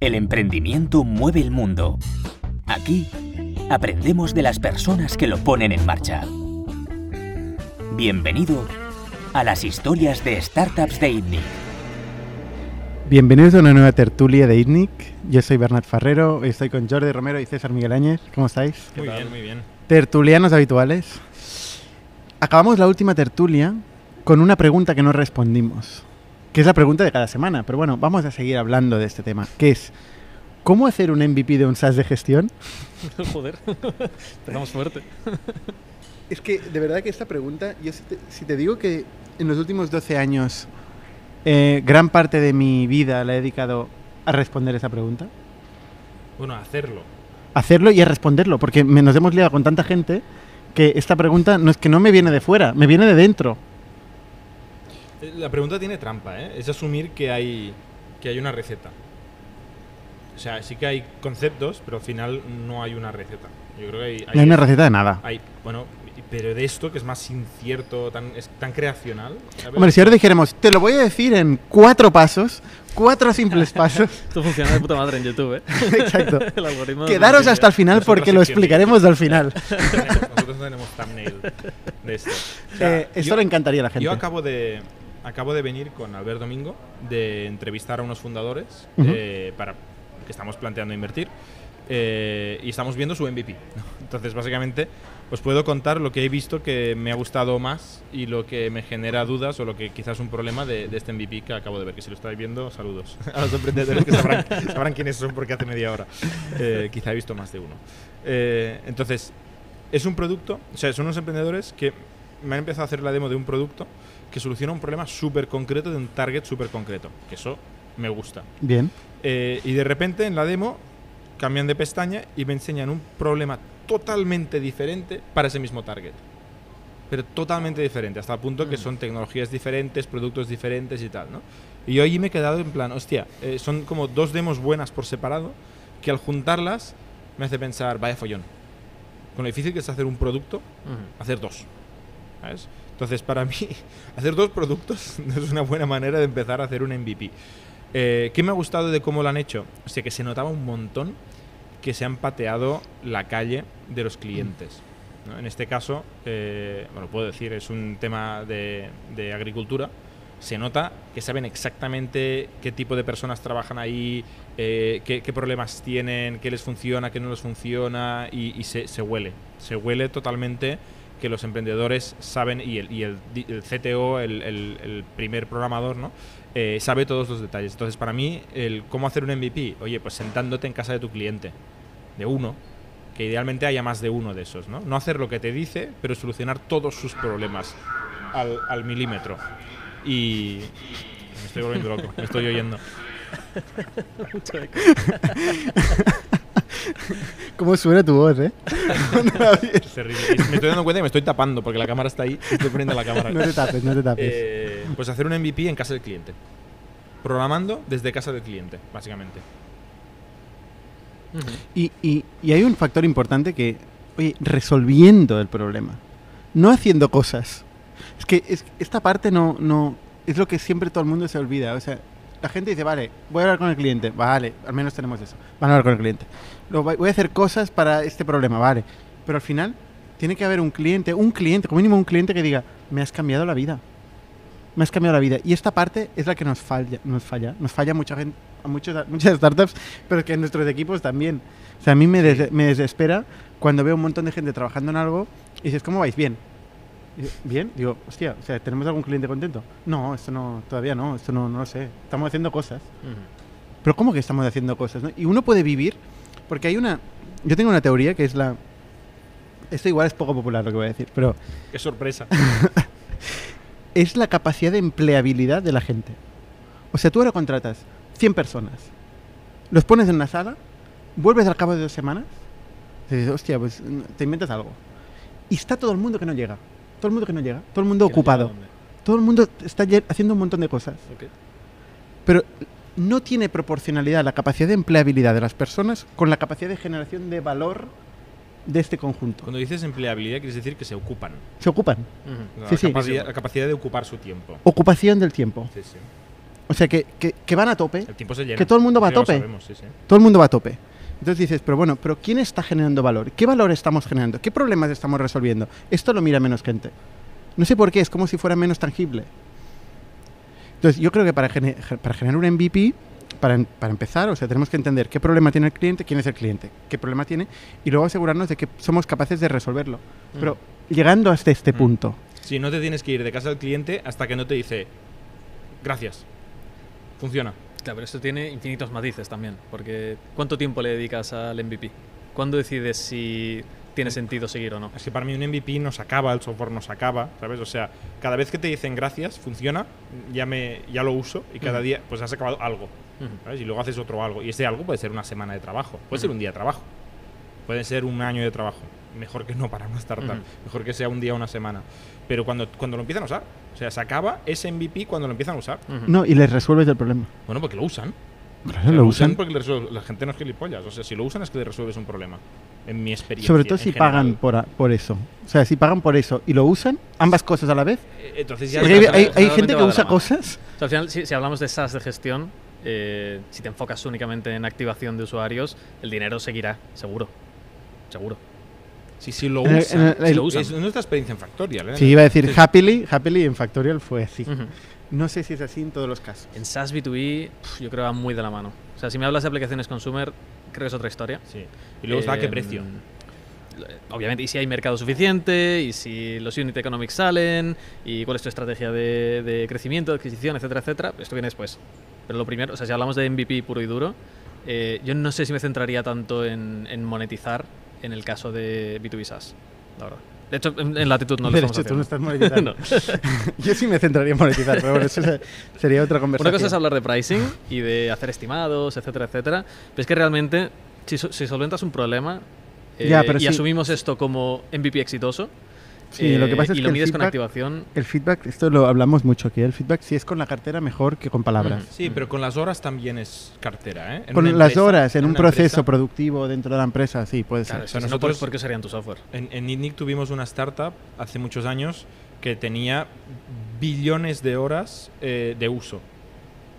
El emprendimiento mueve el mundo. Aquí aprendemos de las personas que lo ponen en marcha. Bienvenido a las historias de startups de ITNIC. Bienvenidos a una nueva tertulia de ITNIC. Yo soy Bernat Ferrero, hoy estoy con Jordi Romero y César Miguel Áñez. ¿Cómo estáis? Muy bien, muy bien. Tertulianos habituales. Acabamos la última tertulia con una pregunta que no respondimos, que es la pregunta de cada semana. Pero bueno, vamos a seguir hablando de este tema, que es ¿cómo hacer un MVP de un SaaS de gestión? Joder, empezamos fuerte. Es que de verdad que esta pregunta, yo si te, si te digo que en los últimos 12 años eh, gran parte de mi vida la he dedicado a responder esa pregunta, Bueno, hacerlo. a hacerlo y a responderlo, porque me- nos hemos liado con tanta gente que esta pregunta no es que no me viene de fuera, me viene de dentro. Eh, La pregunta tiene trampa, ¿eh? Es asumir que hay, que hay una receta. O sea, sí que hay conceptos, pero al final no hay una receta. Yo creo que hay... No hay una receta de nada. hay- bueno, pero de esto que es más incierto, tan, es tan creacional. ¿sabes? Hombre, si ahora dijéramos, te lo voy a decir en cuatro pasos, cuatro simples pasos, Esto funciona de puta madre en YouTube, ¿eh? exacto. El algoritmo de Quedaros hasta el final porque lo explicaremos al final. Nosotros no tenemos thumbnail de esto. O sea, Eh, esto yo- le encantaría a la gente. Yo acabo de, acabo de venir con Albert Domingo de entrevistar a unos fundadores Ujú. eh, para que estamos planteando invertir eh, y estamos viendo su MVP. Entonces, básicamente, os puedo contar lo que he visto que me ha gustado más y lo que me genera dudas o lo que quizás es un problema de, de este MVP que acabo de ver. Que si lo estáis viendo, saludos a los emprendedores que sabrán, sabrán quiénes son porque hace media hora. Eh, quizá he visto más de uno. Eh, entonces, es un producto, o sea, son unos emprendedores que me han empezado a hacer la demo de un producto que soluciona un problema súper concreto de un target súper concreto. Que eso me gusta. Bien. Eh, y de repente en la demo cambian de pestaña y me enseñan un problema totalmente diferente para ese mismo target. Pero totalmente diferente, hasta el punto que son tecnologías diferentes, productos diferentes y tal, ¿no? Y yo allí me he quedado en plan, hostia, eh, son como dos demos buenas por separado que al juntarlas me hace pensar, vaya follón. Con lo difícil que es hacer un producto, hacer dos. ¿Sabes? Entonces, para mí, hacer dos productos es una buena manera de empezar a hacer un MVP. Eh, ¿Qué me ha gustado de cómo lo han hecho? O sea, que se notaba un montón que se han pateado la calle de los clientes. ¿no? En este caso, eh, bueno, puedo decir, es un tema de, de agricultura. Se nota que saben exactamente qué tipo de personas trabajan ahí, eh, qué, qué problemas tienen, qué les funciona, qué no les funciona, y, y se, se huele. Se huele totalmente que los emprendedores saben, y el, y el, el CTO, el- el primer programador, ¿no? Eh, sabe todos los detalles. Entonces, para mí, el cómo hacer un MVP, oye, pues sentándote en casa de tu cliente, de uno, que idealmente haya más de uno de esos, ¿no? No hacer lo que te dice, pero solucionar todos sus problemas al, al milímetro. Y me estoy volviendo loco, me estoy oyendo. ¿Cómo suena tu voz, eh? Es terrible. Y me estoy dando cuenta que me estoy tapando porque la cámara está ahí. y Estoy poniendo la cámara. no te tapes, no te tapes. Eh, pues hacer un MVP en casa del cliente. Programando desde casa del cliente, básicamente. Y, y- y hay un factor importante que, oye, resolviendo el problema, no haciendo cosas. Es que es- esta parte no, no es lo que siempre todo el mundo se olvida. O sea, la gente dice, vale, voy a hablar con el cliente, vale, al menos tenemos eso, van a hablar con el cliente. Voy a hacer cosas para este problema, vale. Pero al final tiene que haber un cliente, un cliente, como mínimo un cliente que diga, me has cambiado la vida. Me has cambiado la vida. Y esta parte es la que nos falla, nos falla, nos falla mucha gente, a muchos, muchas startups, pero que en nuestros equipos también. O sea, a mí me, des- me desespera cuando veo un montón de gente trabajando en algo y dices, ¿cómo vais? Bien. Bien, digo, hostia, o sea, ¿tenemos algún cliente contento? No, esto no, todavía no, esto no, no lo sé. Estamos haciendo cosas. Ujú. Pero ¿cómo que estamos haciendo cosas? no? Y uno puede vivir, porque hay una... Yo tengo una teoría que es la... Esto igual es poco popular lo que voy a decir, pero Qué sorpresa. es la capacidad de empleabilidad de la gente. O sea, tú ahora contratas 100 personas, los pones en una sala, vuelves al cabo de dos semanas, y dices, hostia, pues te inventas algo. Y está todo el mundo que no llega. Todo el mundo que no llega. Todo el mundo ¿Que no llega ocupado. Todo el mundo está haciendo un montón de cosas. Pero no tiene proporcionalidad la capacidad de empleabilidad de las personas con la capacidad de generación de valor de este conjunto. Cuando dices empleabilidad, quieres decir que se ocupan. Se ocupan. La, Sí, sí. capacidad, la capacidad de ocupar su tiempo. Ocupación del tiempo. Sí. O sea, que, que- que van a tope. El tiempo se llena. Que todo el mundo va a tope. sabemos. Todo el mundo va a tope. Entonces dices, pero bueno, pero ¿quién está generando valor? ¿Qué valor estamos generando? ¿Qué problemas estamos resolviendo? Esto lo mira menos gente. No sé por qué, es como si fuera menos tangible. Entonces, yo creo que para, gene- ge- para generar un MVP, para, em- para empezar, o sea, tenemos que entender qué problema tiene el cliente, quién es el cliente, qué problema tiene, y luego asegurarnos de que somos capaces de resolverlo. Pero llegando hasta este Mm. punto, Sí, no te tienes que ir de casa del cliente hasta que no te dice gracias. Funciona. Claro, pero esto tiene infinitos matices también, porque ¿cuánto tiempo le dedicas al MVP? ¿Cuándo decides si tiene sentido seguir o no? Es que para mí un MVP nos acaba, el software nos acaba, ¿sabes? O sea, cada vez que te dicen gracias, funciona, ya, me, ya lo uso y cada día pues has acabado algo. ¿sabes? Y luego haces otro algo. Y ese algo puede ser una semana de trabajo, puede ser un día de trabajo, puede ser un año de trabajo. Mejor que no para una startup, Ujú. mejor que sea un día o una semana. Pero cuando, cuando lo empiezan a usar, o sea, se acaba ese MVP cuando lo empiezan a usar. No, y les resuelves el problema. Bueno, porque lo usan. Claro, O sea, lo usan. porque la gente no es gilipollas. O sea, si lo usan es que le resuelves un problema. En mi experiencia. Sobre todo si general. pagan por, a- por eso. O sea, si pagan por eso y lo usan, ambas cosas a la vez. Eh, Entonces ya Sí, hay, hay- gente que usa cosas. O sea, al final, si, si hablamos de SaaS de gestión, eh, si te enfocas únicamente en activación de usuarios, el dinero seguirá, seguro. Seguro. Sí, sí, lo En el- usan. en el- Sí el- lo usan. Es nuestra experiencia en Factorial. ¿eh? Sí, iba a decir Sí. happily, happily en Factorial fue así. Ujú. No sé si es así en todos los casos. En SaaS B2B, pf, yo creo que va muy de la mano. O sea, si me hablas de aplicaciones consumer, creo que es otra historia. Sí. Y luego está a qué Em, precio. Obviamente, y si hay mercado suficiente, y si los unit economics salen, y cuál es tu estrategia de, de crecimiento, de adquisición, etcétera, etcétera. Esto viene después. Pero lo primero, o sea, si hablamos de MVP puro y duro, eh, yo no sé si me centraría tanto en, en monetizar en el caso de B2B SaaS, la verdad. De hecho, en, en Latitud no lo de estamos hecho, tú no estás monetizando. No. Yo sí me centraría en monetizar, pero bueno, eso se- sería otra conversación. Una cosa es hablar de pricing y de hacer estimados, etcétera, etcétera. Pero es que realmente, si, si solventas un problema eh, Ya, pero y sí. asumimos esto como MVP exitoso, Sí, lo que eh, pasa es y que lo el mides con feedback- activación, El feedback, esto lo hablamos mucho aquí, el feedback si es con la cartera mejor que con palabras. Sí, pero con las horas también es cartera, ¿eh? En Con las empresa- horas, en un proceso empresa- productivo dentro de la empresa, sí, puede ser. claro, o sea, si no, nosotros- ¿por, qué serían tu software? En, en Nitnic tuvimos una startup hace muchos años que tenía billones de horas eh, de uso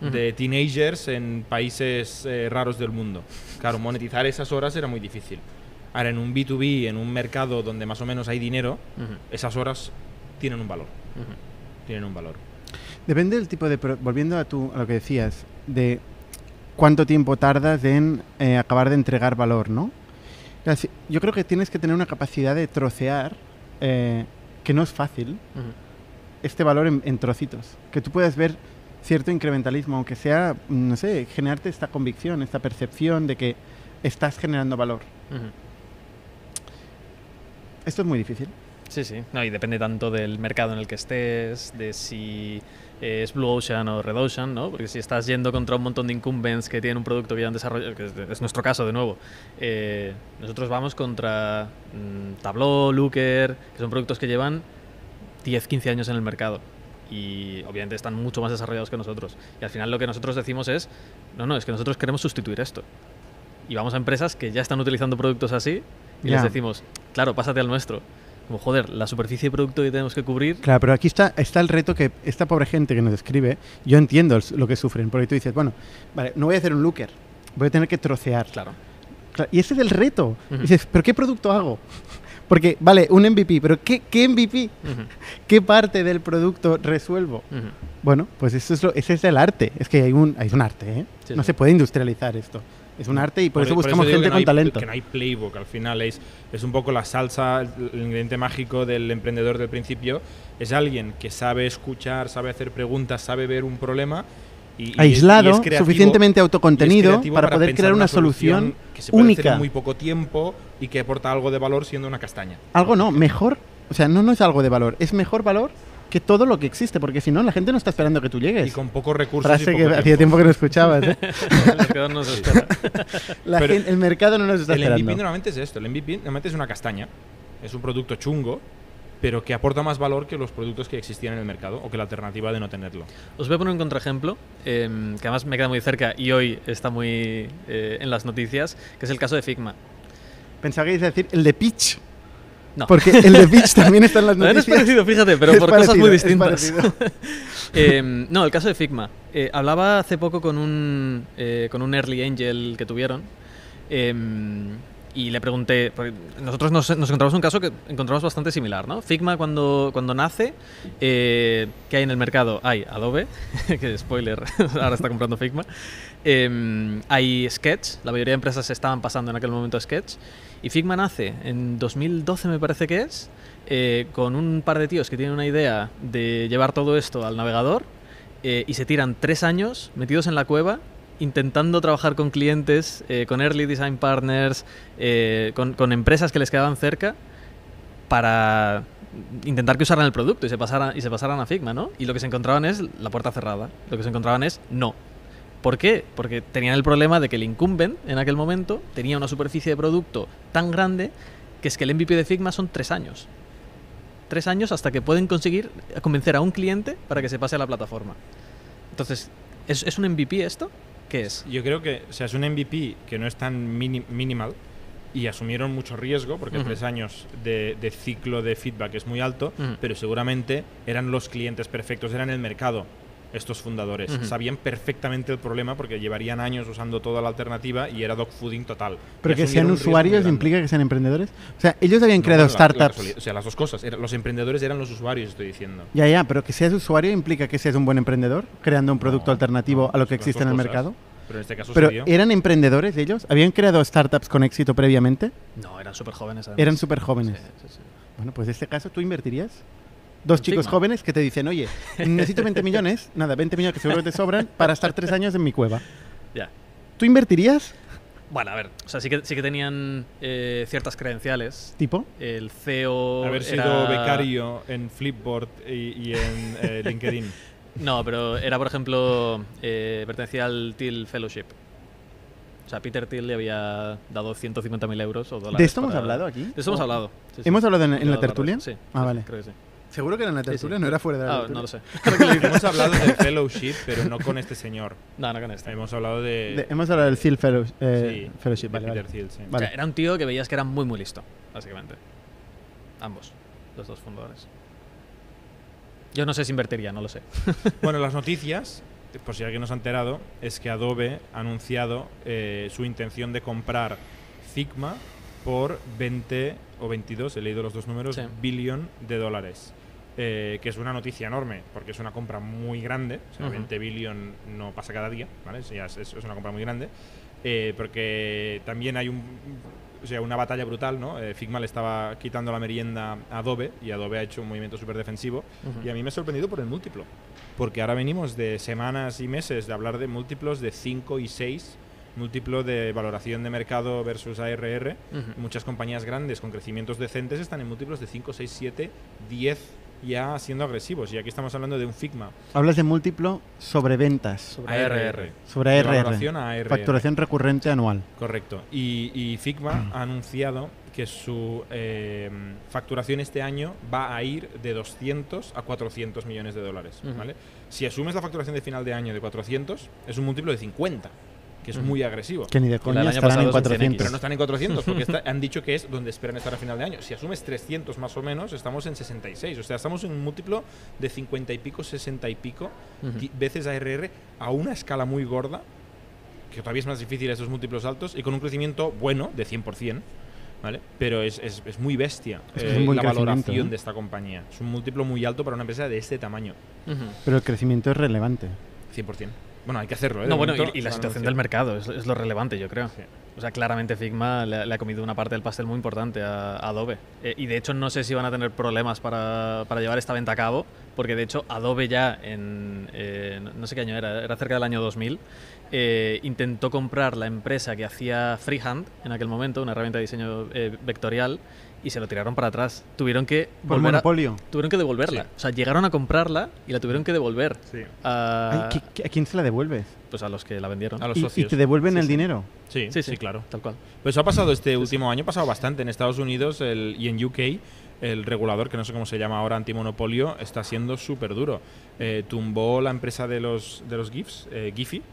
de teenagers en países eh, raros del mundo. Claro, monetizar esas horas era muy difícil. Ahora, en un B2B, en un mercado donde más o menos hay dinero, Ujú, esas horas tienen un valor. ujú. Tienen un valor. Depende del tipo de... pro- volviendo a, tu, a lo que decías, de cuánto tiempo tardas en eh, acabar de entregar valor, ¿no? Yo creo que tienes que tener una capacidad de trocear, eh, que no es fácil, Ujú. este valor en, en trocitos. Que tú puedas ver cierto incrementalismo, aunque sea, no sé, generarte esta convicción, esta percepción de que estás generando valor. Ujú. Esto es muy difícil. Sí, sí. No, y depende tanto del mercado en el que estés, de si eh, es Blue Ocean o Red Ocean, ¿no? Porque si estás yendo contra un montón de incumbents que tienen un producto que ya han desarrollado, que es, es nuestro caso de nuevo, eh, nosotros vamos contra mm, Tableau, Looker, que son productos que llevan 10, 15 años en el mercado. Y obviamente están mucho más desarrollados que nosotros. Y al final lo que nosotros decimos es, no, no, es que nosotros queremos sustituir esto. Y vamos a empresas que ya están utilizando productos así y Ya. les decimos, claro, pásate al nuestro. Como, joder, la superficie de producto que tenemos que cubrir. Claro, pero aquí está, está el reto que esta pobre gente que nos escribe, yo entiendo lo que sufren, porque tú dices, bueno, vale, no voy a hacer un looker, voy a tener que trocear. Claro. Claro, y ese es el reto. Ujú. Dices, ¿pero qué producto hago? Porque, vale, un MVP, pero ¿qué, qué MVP? Ujú, ¿Qué parte del producto resuelvo? ujú. Bueno, pues eso es lo, ese es el arte. Es que hay un, hay un arte, ¿eh? Sí, no sí. se puede industrializar esto. Es un arte y por, eso buscamos gente no con hay- talento. Que no hay playbook, al final es, es un poco la salsa, el el ingrediente mágico del emprendedor del principio. Es alguien que sabe escuchar, sabe hacer preguntas, sabe ver un problema. Y, y es- y Aislado, es creativo- suficientemente autocontenido creativo para, poder crear una solución que se puede hacer única. en muy poco tiempo y que aporta algo de valor siendo una castaña. Algo no, mejor. O sea, no, no es algo de valor, es mejor valor que todo lo que existe, porque si no, la gente no está esperando que tú llegues. Y con pocos recursos. Frase y que hacía tiempo que no escuchabas. ¿eh? El mercado no espera. La Pero- gen- el mercado no nos está El MVP esperando. normalmente es esto. El MVP normalmente es una castaña. Es un producto chungo, pero que aporta más valor que los productos que existían en el mercado o que la alternativa de no tenerlo. Os voy a poner un contraejemplo, em, que además me queda muy cerca y hoy está muy eh, en las noticias, que es el caso de Figma. Pensaba que ibas a decir el de pitch. No. Porque el de Pitch también está en las También es noticias. parecido, fíjate, pero Es por cosas muy parecido, es distintas. parecido. Eh, no, el caso de Figma. Eh, hablaba hace poco con un, eh, con un early angel que tuvieron eh, y le pregunté, nosotros nos, nos encontramos un caso que encontramos bastante similar, ¿no? Figma cuando, cuando nace, eh, ¿qué hay en el mercado? Hay Adobe, que spoiler, ahora está comprando Figma. Eh, hay Sketch, la mayoría de empresas estaban pasando en aquel momento a Sketch. Y Figma nace en 2012, me parece que es, eh, con un par de tíos que tienen una idea de llevar todo esto al navegador eh, y se tiran tres años metidos en la cueva intentando trabajar con clientes, eh, con early design partners, con, con empresas que les quedaban cerca para intentar que usaran el producto y se pasaran y se pasaran a Figma, ¿no? Y lo que se encontraban es la puerta cerrada. Lo que se encontraban es no. ¿Por qué? Porque tenían el problema de que el incumbent en aquel momento tenía una superficie de producto tan grande que es que el MVP de Figma son tres años. Tres años hasta que pueden conseguir convencer a un cliente para que se pase a la plataforma. Entonces, ¿es, es un MVP esto? ¿Qué es? Yo creo que o sea, es un MVP que no es tan mini- minimal y asumieron mucho riesgo porque tres años de, de ciclo de feedback es muy alto, pero seguramente eran los clientes perfectos, eran el mercado estos fundadores. Ujú. Sabían perfectamente el problema porque llevarían años usando toda la alternativa y era dogfooding total. Pero Y que sean usuarios implica que sean emprendedores. O sea, ellos habían No, creado bueno, la- la startups. o sea, las dos cosas. Era- los emprendedores eran los usuarios, estoy diciendo. ya, ya, pero que seas usuario implica que seas un buen emprendedor, creando un producto No, alternativo no, a lo que existe en el cosas. mercado. Pero en este caso Pero. ¿eran emprendedores ellos? ¿Habían creado startups con éxito previamente? No, eran súper jóvenes. Eran súper jóvenes. Sí, sí, sí. Bueno, pues en este caso, ¿tú invertirías? Dos ¿En chicos jóvenes que te dicen, oye, necesito 20 millones, nada, 20 millones que seguro te sobran para estar tres años en mi cueva. Ya. ¿Tú invertirías? Bueno, a ver, o sea, sí que, sí que tenían eh, ciertas credenciales. ¿Tipo? El CEO. Haber sido era- becario en Flipboard y, y en eh, LinkedIn. No, pero era, por ejemplo, eh, pertenecía al Thiel Fellowship. O sea, Peter Thiel le había dado 150.000 euros o dólares. ¿De esto hemos para- hablado aquí? De esto hemos ¿O- hablado. sí, sí. ¿Hemos hablado en, en la tertulia? Sí. Ah, vale. Creo que sí. ¿Seguro que era en la Sí, sí. tertulia? No era fuera de la Ah, tertulia. no lo sé. Hemos hablado del fellowship, pero no con este señor. No, no con este. Hemos hablado de. De- hemos hablado del Thiel Fellow- eh, sí, Fellowship, de vale, Peter vale. Thiel, sí. O Vale. sea, era un tío que veías que era muy, muy listo, básicamente. Ambos, los dos fundadores. Yo no sé si invertiría, no lo sé. Bueno, las noticias, por si alguien no se ha enterado, es que Adobe ha anunciado eh, su intención de comprar Figma por 20 o 22, he leído los dos números, Sí. billón de dólares. Eh, que es una noticia enorme, porque es una compra muy grande. O sea, Ujú. 20 billón no pasa cada día, ¿vale? Es, es, una compra muy grande. Eh, porque también hay un, o sea, una batalla brutal, ¿no? Eh, Figma le estaba quitando la merienda a Adobe y Adobe ha hecho un movimiento súper defensivo. Ujú. Y a mí me ha sorprendido por el múltiplo. Porque ahora venimos de semanas y meses de hablar de múltiplos de 5 y 6, múltiplo de valoración de mercado versus ARR. Ujú. Muchas compañías grandes con crecimientos decentes están en múltiplos de 5, 6, 7, 10 ya siendo agresivos. Y aquí estamos hablando de un Figma. Hablas de múltiplo sobre ventas, Sobre ARR. sobre ARR, facturación recurrente anual. Correcto. Y, y Figma ha anunciado que su eh, facturación este año va a ir de 200 a 400 millones de dólares. ¿vale? Si asumes la facturación de final de año de 400, es un múltiplo de 50, que es muy agresivo. Que ni de coña estarán en es un 400. Pero no están en 400, porque está- han dicho que es donde esperan estar a final de año. Si asumes 300 más o menos, estamos en 66. O sea, estamos en un múltiplo de 50 y pico, 60 y pico Ujú. ti- veces ARR a una escala muy gorda, que todavía es más difícil esos múltiplos altos, y con un crecimiento bueno de 100%. ¿Vale? Pero es, es- es muy bestia Es que eh, la valoración ¿eh? de esta compañía. Es un múltiplo muy alto para una empresa de este tamaño. Ujú. Pero el crecimiento es relevante. 100%. Bueno, hay que hacerlo. ¿eh? No, bueno, momento y, y la situación del mercado es, es lo relevante, yo creo. Sí. O sea, claramente Figma le, le ha comido una parte del pastel muy importante a, a Adobe. Eh, y de hecho no sé si van a tener problemas para, para llevar esta venta a cabo, porque de hecho Adobe ya en, eh, no- sé qué año era, era cerca del año 2000, eh, intentó comprar la empresa que hacía Freehand en aquel momento, una herramienta de diseño vectorial, y se lo tiraron para atrás. Tuvieron que Por volver a- monopolio. tuvieron que devolverla. Sí. O sea, llegaron a comprarla y la tuvieron que devolver Sí. a, Ay, ¿qué- qué- ¿A quién se la devuelves? pues a los que la vendieron. A los Y, y socios. te devuelven Sí, el sí. dinero. Sí, Sí, sí, sí, claro. Tal cual. Pues ha pasado este último año, ha pasado bastante en Estados Unidos el, y en UK. El regulador, que no sé cómo se llama ahora, antimonopolio, está siendo súper duro. Eh, tumbó la empresa de los, de los GIFs, eh, Giphy,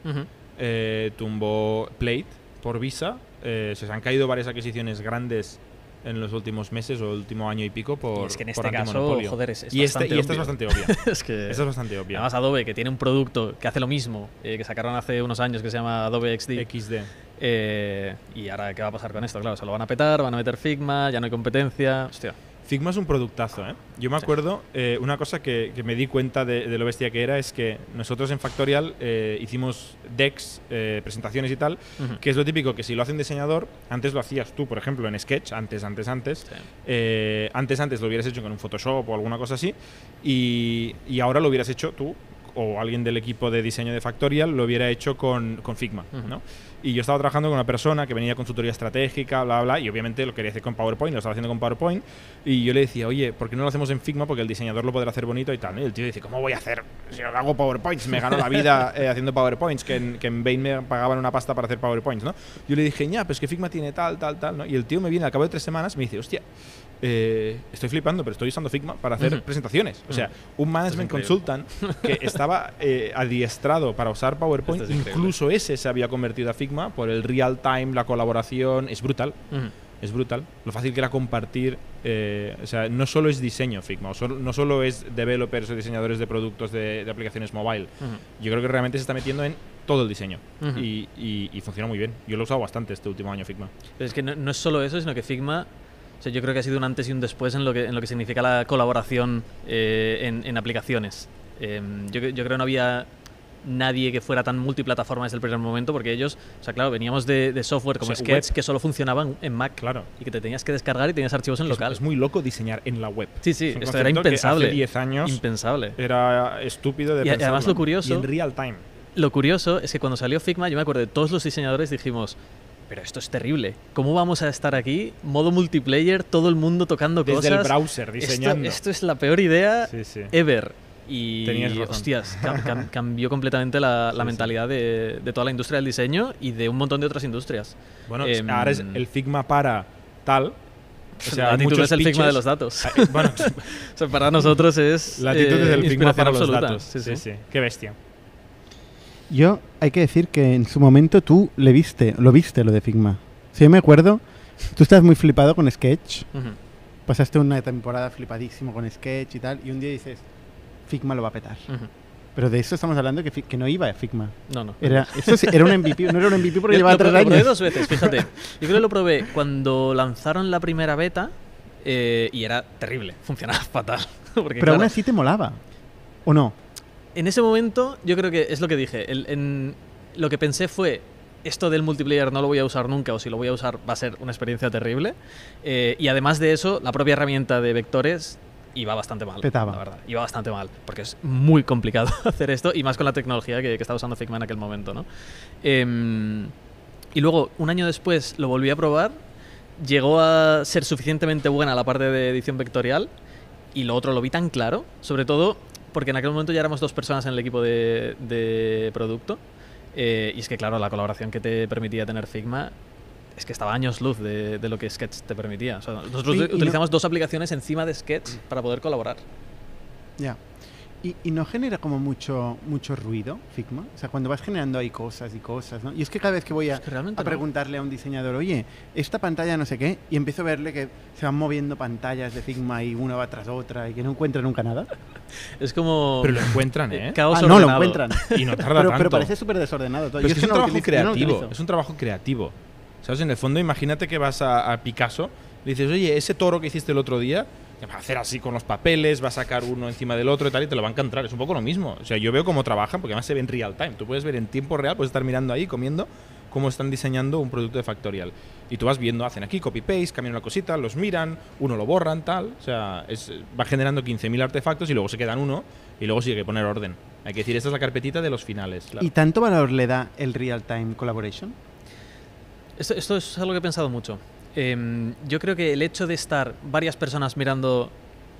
eh, tumbó Plate por Visa. eh, se han caído varias adquisiciones grandes en los últimos meses o último año y pico por, Y es que en este caso, joder, es, es y, este, y esta es obvio. bastante obvia. es que Esta es bastante obvia. además Adobe que tiene un producto que hace lo mismo eh, que sacaron hace unos años que se llama Adobe XD XD. eh, y ahora qué va a pasar con esto claro se lo van a petar van a meter Figma ya no hay competencia hostia Figma es un productazo, ¿eh? Yo me acuerdo, eh, una cosa que, que me di cuenta de, de lo bestia que era es que nosotros en Factorial eh, hicimos decks, eh, presentaciones y tal, que es lo típico que si lo hace un diseñador, antes lo hacías tú, por ejemplo, en Sketch, antes, antes, antes, Sí. antes, antes lo hubieras hecho con un Photoshop o alguna cosa así, y, y ahora lo hubieras hecho tú o alguien del equipo de diseño de Factorial lo hubiera hecho con, con Figma. ¿no? Y yo estaba trabajando con una persona que venía con tutoría estratégica, bla, bla, y obviamente lo quería hacer con PowerPoint, lo estaba haciendo con PowerPoint, y yo le decía, oye, ¿por qué no lo hacemos en Figma? Porque el diseñador lo podrá hacer bonito y tal. Y el tío dice, ¿cómo voy a hacer? Si yo hago PowerPoints, me gano la vida eh, haciendo PowerPoints, que en, que en Bain me pagaban una pasta para hacer PowerPoints, ¿no? Yo le dije, ya, pues que Figma tiene tal, tal, tal, ¿no? Y el tío me viene al cabo de tres semanas y me dice, hostia, eh, estoy flipando, pero estoy usando Figma para hacer presentaciones. O sea, un management consultant que estaba eh, adiestrado para usar PowerPoint, es incluso ese se había convertido a Figma por el real time, la colaboración, es brutal. Es brutal. Lo fácil que era compartir. eh, o sea, no solo es diseño Figma, o solo- no solo es developers o diseñadores de productos de, de aplicaciones mobile. Yo creo que realmente se está metiendo en todo el diseño. Y, y- y funciona muy bien. Yo lo he usado bastante este último año Figma. Pero es que no, no es solo eso, sino que Figma, o sea, yo creo que ha sido un antes y un después en lo que, en lo que significa la colaboración eh, en, en aplicaciones. Eh, yo, yo creo que no había nadie que fuera tan multiplataforma desde el primer momento, porque ellos, o sea, claro, veníamos de, de software como O sea, Sketch web. que solo funcionaban en Mac Claro. y que te tenías que descargar y tenías archivos en Es- local. Es, muy loco diseñar en la web. sí, sí, Es esto era impensable. Hace 10 años Impensable. era estúpido de Y además lo curioso- Y en real time. Lo curioso es que cuando salió Figma, yo me acuerdo de todos los diseñadores dijimos, pero esto es terrible. ¿Cómo vamos a estar aquí? Modo multiplayer, todo el mundo tocando Desde cosas. el browser Esto, diseñando. esto es la peor idea Sí, sí. ever. Y Tenías razón. hostias, cam- cam- cambió completamente la, la Sí, sí. mentalidad de, de toda la industria del diseño y de un montón de otras industrias. Bueno, Em, ahora es el Figma para tal. O sea, latitud muchos es el Figma pitches. de los datos. Ah, eh, Bueno, O sea, para nosotros es latitud eh, es el Figma para los datos. Sí, sí. Qué bestia. Yo, hay que decir que en su momento tú le viste, lo viste lo de Figma. Si yo me acuerdo, tú estabas muy flipado con Sketch, Ujú. pasaste una temporada flipadísimo con Sketch y tal, y un día dices, Figma lo va a petar. Ujú. Pero de eso estamos hablando que, que no iba a Figma. No, no. Era, eso sí, era un MVP, no era un MVP porque Yo llevaba lo, tres lo probé años. dos veces, fíjate. Yo creo que lo probé cuando lanzaron la primera beta eh, y era terrible, funcionaba fatal. Porque, Pero aún claro, así te molaba. ¿O no? En ese momento yo creo que es lo que dije. el- en- lo que pensé fue, esto del multiplayer no lo voy a usar nunca o si lo voy a usar va a ser una experiencia terrible. Eh, y además de eso, la propia herramienta de vectores iba bastante mal. Petaba. La verdad, iba bastante mal. Porque es muy complicado hacer esto y más con la tecnología que, que estaba usando Figma en aquel momento, ¿no? Em, y luego, un año después, lo volví a probar. Llegó a ser suficientemente buena la parte de edición vectorial y lo otro lo vi tan claro, sobre todo porque en aquel momento ya éramos dos personas en el equipo de, de producto. eh, y es que, claro, la colaboración que te permitía tener Figma es que estaba años luz de, de lo que Sketch te permitía. O sea, nosotros Sí, y no- utilizamos dos aplicaciones encima de Sketch para poder colaborar. Ya. Y, y no genera como mucho, mucho ruido, Figma. O sea, cuando vas generando ahí cosas y cosas, ¿no? Y es que cada vez que voy a, Es que a no. preguntarle a un diseñador, oye, esta pantalla no sé qué, y empiezo a verle que se van moviendo pantallas de Figma y una va tras otra y que no encuentra nunca nada. Es como Pero lo encuentran, ¿eh? caos Ah, no lo encuentran. Y no tarda Pero, tanto. pero parece súper desordenado todo. Pero Yo es que es un no trabajo utilizo, no lo creativo. es un trabajo creativo. ¿Sabes? En el fondo, imagínate que vas a, a Picasso, le dices, oye, ese toro que hiciste el otro día, va a hacer así con los papeles, va a sacar uno encima del otro y tal, y te lo va a encantar. Es un poco lo mismo. O sea, yo veo cómo trabajan, porque además se ve en real time. Tú puedes ver en tiempo real, puedes estar mirando ahí, comiendo, cómo están diseñando un producto de Factorial. Y tú vas viendo, hacen aquí copy-paste, cambian una cosita, los miran, uno lo borran, tal. O sea, es, va generando 15.000 artefactos y luego se quedan uno y luego sí hay que poner orden. Hay que decir, esta es la carpetita de los finales. claro. ¿Y tanto valor le da el real-time collaboration? Esto, esto es algo que he pensado mucho. Em, yo creo que el hecho de estar varias personas mirando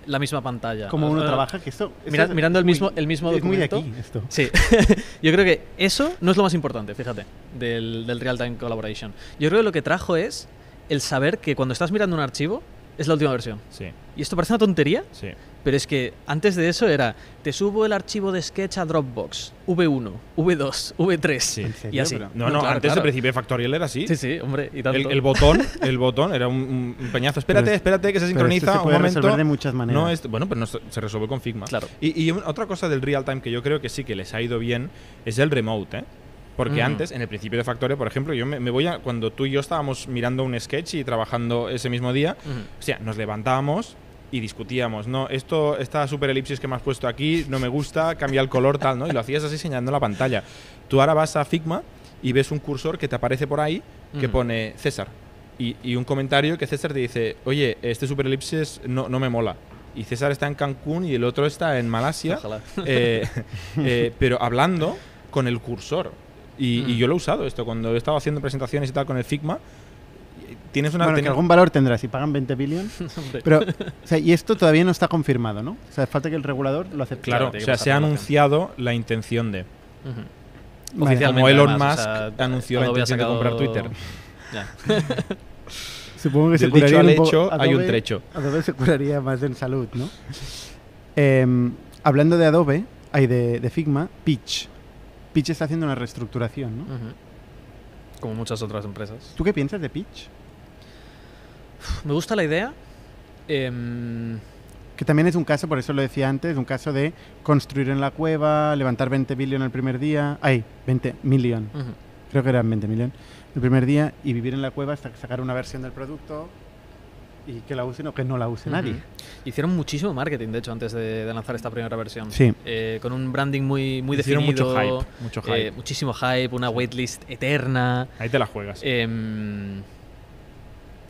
la misma pantalla. Como uno eh, trabaja, que esto... esto mira- es mirando el muy- mismo- el mismo Es muy de documento. aquí, esto. Sí, yo creo que eso no es lo más importante, fíjate, del, del real-time collaboration. Yo creo que lo que trajo es el saber que cuando estás mirando un archivo, Es la última versión. Sí, Y esto parece una tontería, sí. pero es que antes de eso era, te subo el archivo de Sketch a Dropbox, V1, V2, V3 Sí. ¿En y así. Pero- No, no, claro, antes claro. de Factorial era así. Sí, sí, hombre, y tanto. El, el botón, el botón era un, un peñazo. Espérate, Pero espérate, que se Pero sincroniza esto se un momento. resolver de muchas maneras. No es, bueno, pero no se resuelve con Figma. Claro. Y, y otra cosa del real time que yo creo que sí que les ha ido bien es el remote, ¿eh? Porque Mm. antes, en el principio de Factorio, por ejemplo, yo me, me voy a. Cuando tú y yo estábamos mirando un sketch y trabajando ese mismo día, o sea, nos levantábamos y discutíamos, ¿no? Esto, esta super elipsis que me has puesto aquí, no me gusta, cambia el color, tal, ¿no? Y lo hacías así señalando la pantalla. Tú ahora vas a Figma y ves un cursor que te aparece por ahí que pone César. Y, y un comentario que César te dice, oye, este super elipsis no, no me mola. Y César está en Cancún y el otro está en Malasia, Ojalá. eh, eh, pero hablando con el cursor. Y, y Mm. yo lo he usado esto cuando he estado haciendo presentaciones y tal con el Figma. Tienes una... Bueno, que algún valor tendrá si pagan 20 billion. Hombre. Pero, o sea, y esto todavía no está confirmado, ¿no? O sea, falta que el regulador lo acepte. Claro, o sea, se ha anunciado la intención de... Oficialmente, Como Elon además, Musk o sea, anunció la Adobe intención de comprar Twitter. Ya. Supongo que se Del dicho curaría al un poco- hecho hay un Adobe- trecho. Adobe se curaría más en salud, ¿no? Em, hablando de Adobe, hay de, de Figma, Pitch. Pitch está haciendo una reestructuración, ¿no? Ujú. Como muchas otras empresas. ¿Tú qué piensas de Pitch? Me gusta la idea. Em, Que también es un caso, por eso lo decía antes, un caso de construir en la cueva, levantar 20 billion el primer día. Ay, 20 million. ujú. Creo que eran 20 million el primer día y vivir en la cueva hasta sacar una versión del producto y que la usen o que no la use nadie. Hicieron muchísimo marketing, de hecho, antes de, de lanzar esta primera versión. Sí. Eh, con un branding muy, muy Hicieron definido. mucho hype, mucho hype. eh, muchísimo hype, una waitlist eterna. Ahí te la juegas. Em,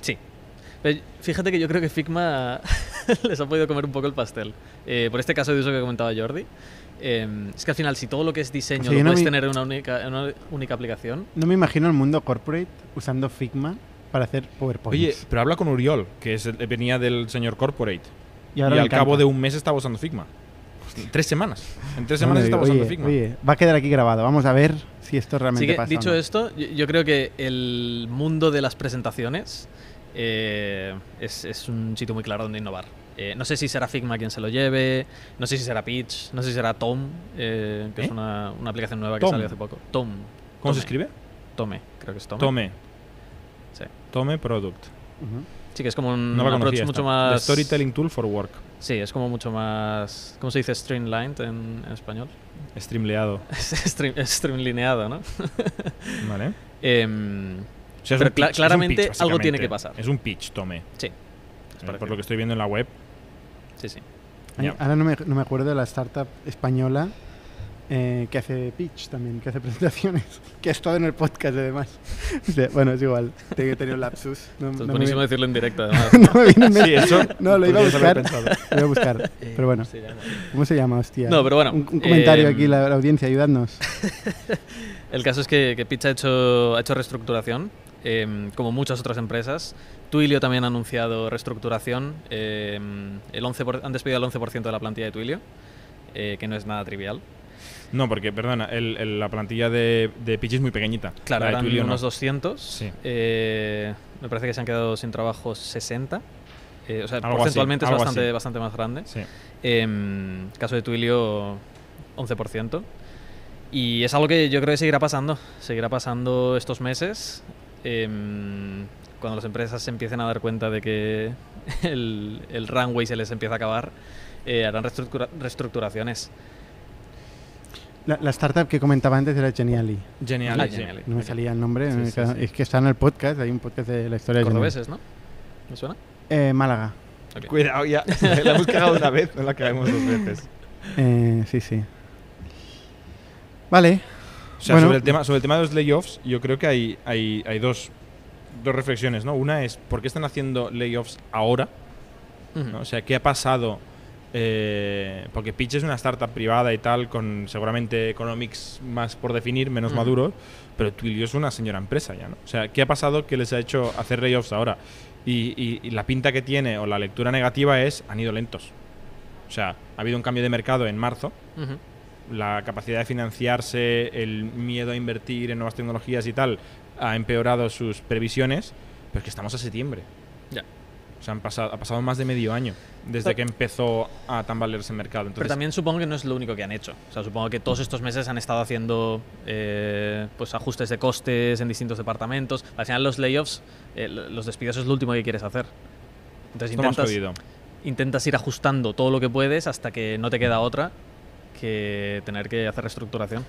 sí. Pero fíjate que yo creo que Figma les ha podido comer un poco el pastel. Eh, por este caso de uso que comentaba Jordi. Em, es que al final, si todo lo que es diseño Sí, lo yo no me- tener en una única, en una única aplicación, No me imagino el mundo corporate usando Figma para hacer PowerPoint. Oye, pero habla con Uriol, que es el- venía del señor Corporate. y ahora al cabo de un mes estaba usando Figma. Hostia, Tres semanas. En tres semanas estaba usando oye, Figma. oye, va a quedar aquí grabado. Vamos a ver si esto realmente que, pasa. dicho no. esto, yo, yo creo que el mundo de las presentaciones eh, es, es un sitio muy claro donde innovar. Eh, no sé si será Figma quien se lo lleve, no sé si será Pitch, no sé si será Tom, eh, que ¿Eh? es una, una aplicación nueva que Tom. salió hace poco. Tom. ¿Cómo se escribe? Tome, creo que es Tome. Tome. Tome Product. Sí, que es como un No la approach mucho esta. más... The Storytelling Tool for Work. Sí, es como mucho más... ¿Cómo se dice? Streamlined en, en español. Streamleado. Stream, streamlineado, ¿no? ¿Vale? O sea, es Pero un cla- pitch, es un claramente pitch, algo tiene que pasar. Es un pitch, Tome. sí. Eh, por lo que estoy viendo en la web. Sí, sí. Ahora no me, no me acuerdo de la startup española eh, que hace pitch también, que hace presentaciones, que ha estado en el podcast además. O sea, bueno, es igual, tengo tenido un lapsus. No, Esto es me buenísimo viene- decirlo en directo, además. no me en. Sí, eso. No, lo iba a buscar. Lo voy a buscar, pero bueno. ¿Cómo se llama, hostia? No, pero bueno, Un, un comentario eh, aquí, la, la audiencia, ayudadnos. El caso es que, que Pitch ha hecho, ha hecho reestructuración, em, como muchas otras empresas. Twilio también ha anunciado reestructuración. em, el 11 por- han despedido el 11% de la plantilla de Twilio, eh, que no es nada trivial. No, porque, perdona, el- el- la plantilla de, de Pitch es muy pequeñita. Claro, eran Twilio no. unos 200. Sí. eh, me parece que se han quedado sin trabajo 60. eh, o sea, Algo así, porcentualmente es bastante, así. bastante más grande. Sí. Em, caso de Twilio, 11%. Y es algo que yo creo que seguirá pasando. Seguirá pasando estos meses. em, cuando las empresas se empiecen a dar cuenta de que el, el runway se les empieza a acabar, eh, harán reestructura- reestructuraciones. La, la startup que comentaba antes era Geniali. Genial. Ah, sí. genial. No me salía el nombre, Sí, me sí, queda- sí. es que está en el podcast, hay un podcast de la historia de Geniali. Cordobeses, ¿no? ¿Me suena? Eh, Málaga. Cuidado, ya. la hemos cagado una vez, no la cagamos dos veces. Eh, sí, sí. Vale, O sea, Bueno. sobre, el tema, sobre el tema de los layoffs, yo creo que hay, hay, hay dos, dos reflexiones, ¿no? Una es, ¿por qué están haciendo layoffs ahora? O sea, ¿qué ha pasado? Eh, porque Pitch es una startup privada y tal, con seguramente economics más por definir, menos maduros, pero Twilio es una señora empresa ya, ¿no? O sea, ¿qué ha pasado que les ha hecho hacer layoffs ahora? Y, y- y la pinta que tiene o la lectura negativa es, han ido lentos. O sea, ha habido un cambio de mercado en marzo, la capacidad de financiarse, el miedo a invertir en nuevas tecnologías y tal, ha empeorado sus previsiones, pero es que estamos a septiembre. Ya. O sea, han pasado, ha pasado más de medio año desde Pero- que empezó a tambalearse el mercado. Pero Entonces, también supongo que no es lo único que han hecho. O sea, supongo que todos estos meses han estado haciendo eh, pues ajustes de costes en distintos departamentos. Al final los layoffs, eh, los despidos es lo último que quieres hacer. Entonces intentas, intentas ir ajustando todo lo que puedes hasta que no te queda otra que tener que hacer reestructuración.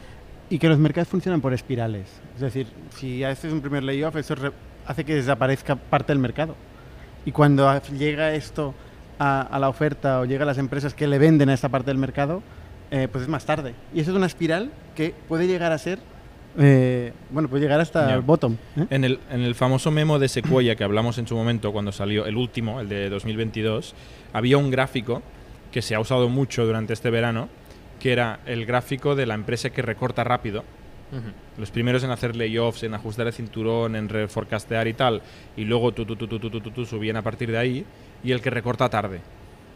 Y que los mercados funcionan por espirales. Es decir, si haces un primer layoff, eso hace que desaparezca parte del mercado. Y cuando llega esto a, a la oferta o llega a las empresas que le venden a esta parte del mercado, eh, pues es más tarde. Y eso es una espiral que puede llegar a ser, eh, bueno, puede llegar hasta el bottom. ¿eh? En el, en el famoso memo de Sequoia que hablamos en su momento cuando salió el último, el de 2022, había un gráfico que se ha usado mucho durante este verano, que era el gráfico de la empresa que recorta rápido. Los primeros en hacer layoffs, en ajustar el cinturón, en reforcastear y tal, y luego tú, tú, subían a partir de ahí, y el que recorta tarde.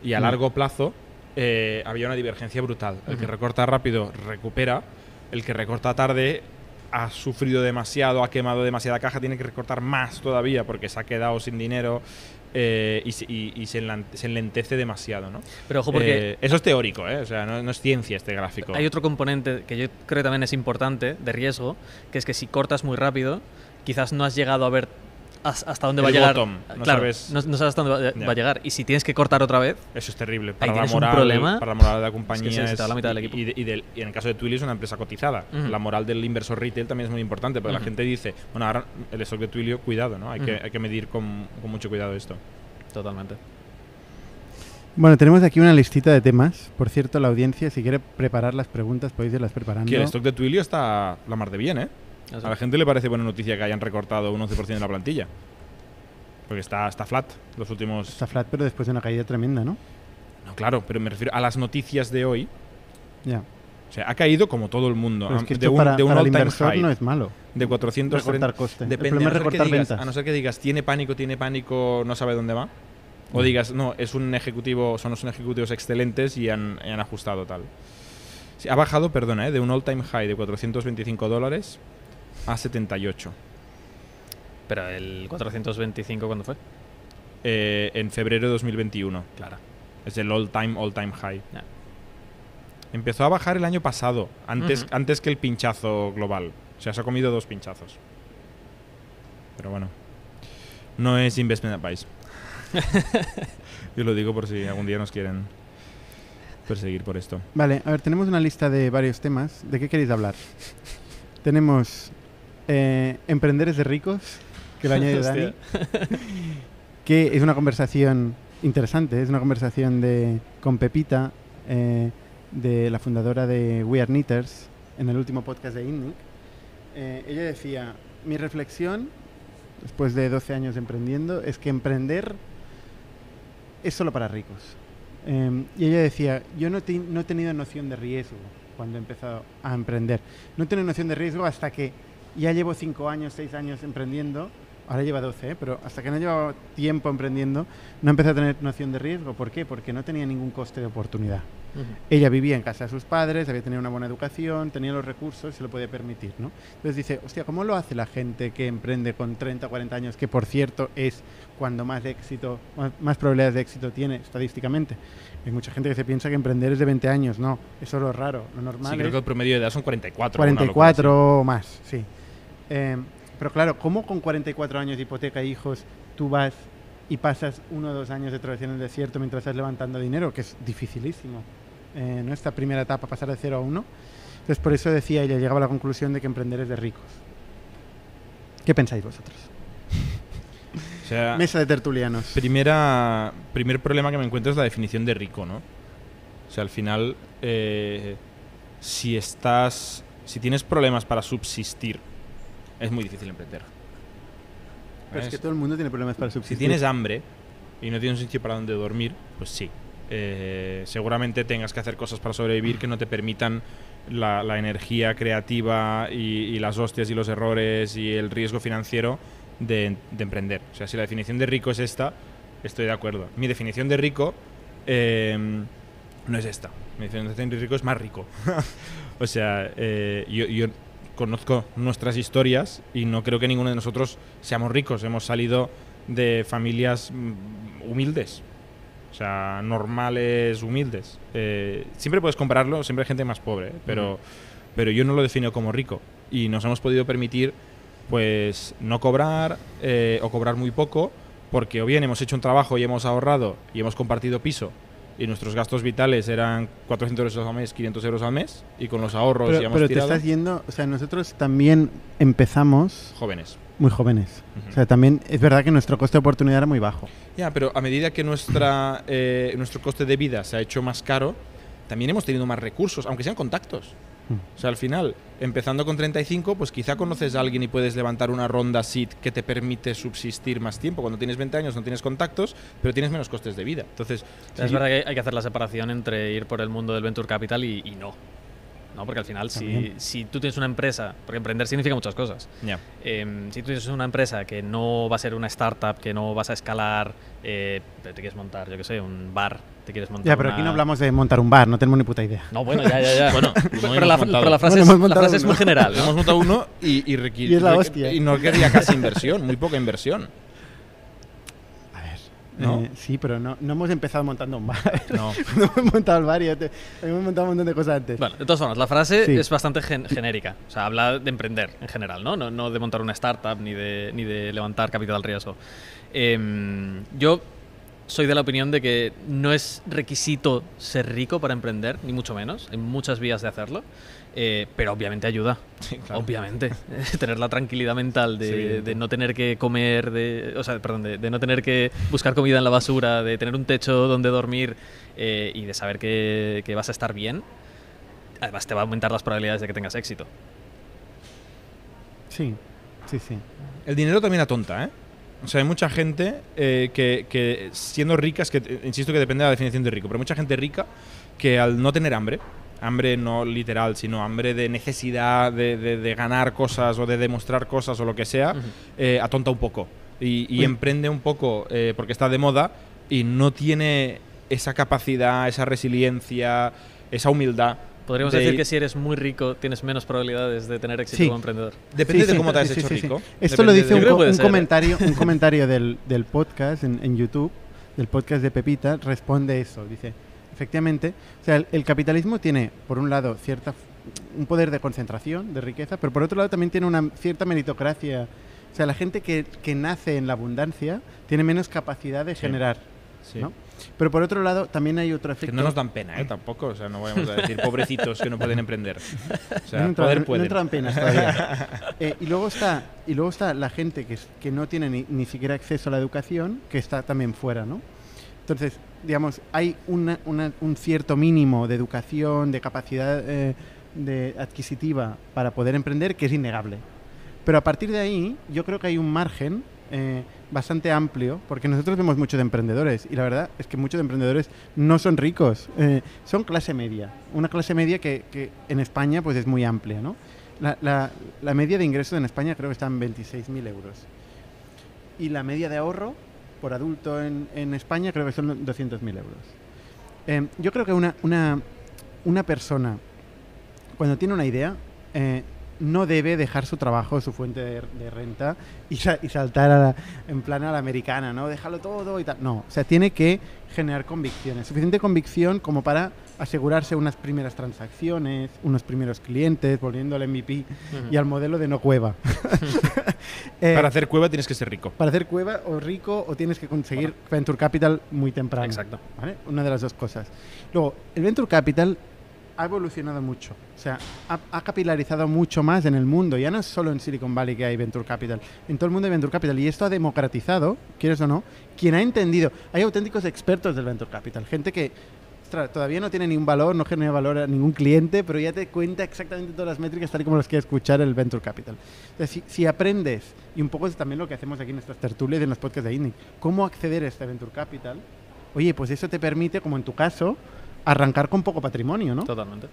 Y a mm. largo plazo eh, había una divergencia brutal. El que recorta rápido recupera, el que recorta tarde ha sufrido demasiado, ha quemado demasiada caja, tiene que recortar más todavía porque se ha quedado sin dinero eh, y, se- y- y se, enlentece demasiado. ¿no? Pero ojo porque Eh, eso es teórico, ¿eh? o sea, no, no es ciencia este gráfico. Hay otro componente que yo creo que también es importante de riesgo, que es que si cortas muy rápido, quizás no has llegado a ver hasta dónde va a llegar. bottom, no claro, sabes- no, no sabes hasta dónde va, a llegar. Y si tienes que cortar otra vez, Eso es terrible. Para la, moral, problema. para la moral de la compañía. se la mitad del y- equipo. Y, de- y del- y en el caso de Twilio es una empresa cotizada. La moral del inversor retail también es muy importante, porque la gente dice, bueno, ahora el stock de Twilio, cuidado, ¿no? Hay, que, hay que medir con, con mucho cuidado esto. totalmente. Bueno, tenemos aquí una listita de temas. Por cierto, la audiencia, si quiere preparar las preguntas, podéis irlas preparando. Que el stock de Twilio está la mar de bien, ¿eh? Eso. A la gente le parece buena noticia que hayan recortado un 11% de la plantilla. Porque está, está flat los últimos... Está flat, pero después de una caída tremenda, ¿no? No, claro, pero me refiero a las noticias de hoy. Ya. O sea, ha caído como todo el mundo. Pero es que de esto un, para, de un para el inversor high. no es malo. de 430 Recortar coste. Depende, el a, no ser que recortar digas, ventas. a no ser que digas, tiene pánico, tiene pánico, no sabe dónde va. O Mm. digas, no, es un ejecutivo, son unos ejecutivos excelentes y han, y han ajustado tal. Sí, ha bajado, perdona, ¿eh? de un all-time high de 425 dólares a 78 Pero el 425, ¿cuándo fue? eh, en febrero de 2021. Claro. Es el all-time, all-time high. Ya. Empezó a bajar el año pasado, antes, antes que el pinchazo global. O sea, se ha comido dos pinchazos. Pero bueno, no es investment advice. Yo lo digo por si algún día nos quieren perseguir por esto. Vale, a ver, tenemos una lista de varios temas. ¿De qué queréis hablar? tenemos eh, Emprendedores de ricos, que lo añade Dani, que es una conversación interesante, es una conversación de con Pepita, eh, de la fundadora de We Are Knitters, en el último podcast de INNIC. Eh, ella decía, mi reflexión, después de 12 años emprendiendo, es que emprender es solo para ricos. Eh, y ella decía, yo no, te- no he tenido noción de riesgo cuando he empezado a emprender. No he tenido noción de riesgo hasta que ya llevo 5 años, 6 años emprendiendo. Ahora lleva 12, ¿eh? pero hasta que no llevaba tiempo emprendiendo, no empecé a tener noción de riesgo. ¿Por qué? Porque no tenía ningún coste de oportunidad. Ella vivía en casa de sus padres, había tenido una buena educación, tenía los recursos, se lo podía permitir, ¿no? Entonces dice, hostia, ¿cómo lo hace la gente que emprende con 30 o 40 años, que por cierto es cuando más éxito, más, más probabilidades de éxito tiene estadísticamente? Hay mucha gente que se piensa que emprender es de 20 años, no, eso es lo raro, lo normal Sí, es creo que el promedio de edad son 44. una locura 44 o más, sí. Eh, pero claro, ¿cómo con 44 años de hipoteca e hijos tú vas y pasas uno o dos años de travesía en el desierto mientras estás levantando dinero? Que es dificilísimo. Eh, ¿no? Esta primera etapa, pasar de 0 a 1. Entonces, por eso decía ella, llegaba a la conclusición de que emprender es de ricos. ¿Qué pensáis vosotros? O sea, Mesa de tertulianos. primera, primer problema que me encuentro es la definición de rico, ¿no? O sea, al final, eh, si estás, si tienes problemas para subsistir, es muy difícil emprender. Pero es que todo el mundo tiene problemas para Si subsistir. tienes hambre y no tienes un sitio para donde dormir, pues sí. Eh, seguramente tengas que hacer cosas para sobrevivir que no te permitan la, la energía creativa y, y las hostias y los errores y el riesgo financiero de, de emprender. O sea, si la definición de rico es esta, estoy de acuerdo. Mi definición de rico eh, no es esta. Mi definición de rico es más rico. o sea, eh, yo, yo conozco nuestras historias y no creo que ninguno de nosotros seamos ricos. Hemos salido de familias mm, humildes. O sea, normales, humildes. Eh, siempre puedes compararlo, siempre hay gente más pobre, ¿eh? pero, pero yo no lo defino como rico. Y nos hemos podido permitir, pues, no cobrar eh, o cobrar muy poco, porque o bien hemos hecho un trabajo y hemos ahorrado y hemos compartido piso y nuestros gastos vitales eran 400 euros al mes, 500 euros al mes, y con los ahorros Pero, ya hemos pero te tirado estás yendo, o sea, nosotros también empezamos jóvenes. muy jóvenes. Ujú. O sea, también es verdad que nuestro coste de oportunidad era muy bajo. Ya, pero a medida que nuestra, eh, nuestro coste de vida se ha hecho más caro, también hemos tenido más recursos, aunque sean contactos. O sea, al final, empezando con 35, pues quizá conoces a alguien y puedes levantar una ronda SID que te permite subsistir más tiempo. Cuando tienes 20 años no tienes contactos, pero tienes menos costes de vida. Entonces, Es verdad que hay que hacer la separación entre ir por el mundo del venture capital y, y no. ¿No? Porque al final, si, si tú tienes una empresa, porque emprender significa muchas cosas. ya. Em, si tú tienes una empresa que no va a ser una startup, que no vas a escalar, eh, pero te quieres montar, yo qué sé, un bar, te quieres montar Ya, pero una- aquí no hablamos de montar un bar, no tenemos ni puta idea. No, bueno, ya, ya, ya. Bueno, pero, uno pero la, pero frase, Bueno, es, la frase es muy general. ¿no? Hemos montado uno y, y, Y es la y no requería casi inversión, muy poca inversión. ¿No? eh, sí, pero no, no hemos empezado montando un bar. No. no hemos montado el bar y te- hemos montado un montón de cosas antes. Bueno, de todas formas, la frase Sí. es bastante gen- genérica. O sea, habla de emprender en general, ¿no? No, no de montar una startup ni de, ni de levantar capital al riesgo. Em, yo soy de la opinión de que no es requisito ser rico para emprender, ni mucho menos. Hay muchas vías de hacerlo. Eh, pero obviamente ayuda. Sí, claro. Obviamente. tener la tranquilidad mental de, Sí, evidente. de no tener que comer, de, o sea, perdón, de, de no tener que buscar comida en la basura, de tener un techo donde dormir eh, y de saber que, que vas a estar bien, además te va a aumentar las probabilidades de que tengas éxito. Sí, sí, sí. El dinero también atonta, ¿eh? O sea, hay mucha gente eh, que, que siendo rica, es que insisto que depende de la definición de rico, pero mucha gente rica que al no tener hambre, hambre no literal, sino hambre de necesidad de, de- de ganar cosas o de demostrar cosas o lo que sea, Ujú. eh, atonta un poco y, y emprende un poco eh, porque está de moda y no tiene esa capacidad, esa resiliencia, esa humildad. Podríamos de decir ir- que si eres muy rico tienes menos probabilidades de tener éxito Sí. como emprendedor. Depende Sí, de sí, cómo te has sí, hecho sí, sí. rico. Esto lo dice de- un, un comentario, un comentario del, del podcast en, en YouTube, del podcast de Pepita, responde eso. Dice, efectivamente, o sea, el, el capitalismo tiene, por un lado, cierta un poder de concentración, de riqueza, pero por otro lado también tiene una cierta meritocracia. O sea, la gente que, que nace en la abundancia tiene menos capacidad de Sí. generar. Sí. ¿no? Pero por otro lado, también hay otro Que efecto. no nos dan pena, ¿eh? Tampoco. O sea, no vayamos a decir pobrecitos que no pueden emprender. O sea, no, he entrado- poder no pueden. entrado en penas todavía. Eh, y luego está y luego está la gente que, que no tiene ni, ni siquiera acceso a la educación, que está también fuera, ¿no? Entonces, digamos, hay una- un cierto mínimo de educación, de capacidad eh, de adquisitiva para poder emprender que es innegable. Pero a partir de ahí, yo creo que hay un margen eh, bastante amplio, porque nosotros vemos muchos emprendedores, y la verdad es que muchos emprendedores no son ricos, eh, son clase media. Una clase media que, que en España pues es muy amplia, ¿no? La, la- la media de ingresos en España creo que está en 26.000 euros. Y la media de ahorro por adulto en, en España creo que son 200.000 euros. Eh, yo creo que una, una, una persona, cuando tiene una idea, eh, no debe dejar su trabajo, su fuente de, de renta y, sa- y saltar a la- en plan a la americana, ¿no? Déjalo todo y tal. No, o sea, tiene que generar convicciones. Suficiente convicción como para asegurarse unas primeras transacciones, unos primeros clientes, volviendo al MVP y al modelo de no cueva. Eh, Para hacer cueva tienes que ser rico. para hacer cueva o rico o tienes que conseguir Venture Capital muy temprano. Exacto. ¿vale? Una de las dos cosas. Luego, el Venture Capital ha evolucionado mucho. O sea, ha, ha capilarizado mucho más en el mundo. Ya no es solo en Silicon Valley que hay Venture Capital. En todo el mundo hay Venture Capital. Y esto ha democratizado, quieres o no, quien ha entendido. Hay auténticos expertos del Venture Capital. Gente que ostras, todavía no tiene ningún valor, no genera valor a ningún cliente, pero ya te cuenta exactamente todas las métricas tal y como las quiere escuchar el Venture Capital. Entonces, si, si aprendes, y un poco es también lo que hacemos aquí en nuestras tertulias y en los podcasts de INNIC, cómo acceder a este Venture Capital, oye, pues eso te permite, como en tu caso, arrancar con poco patrimonio, ¿no? Totalmente.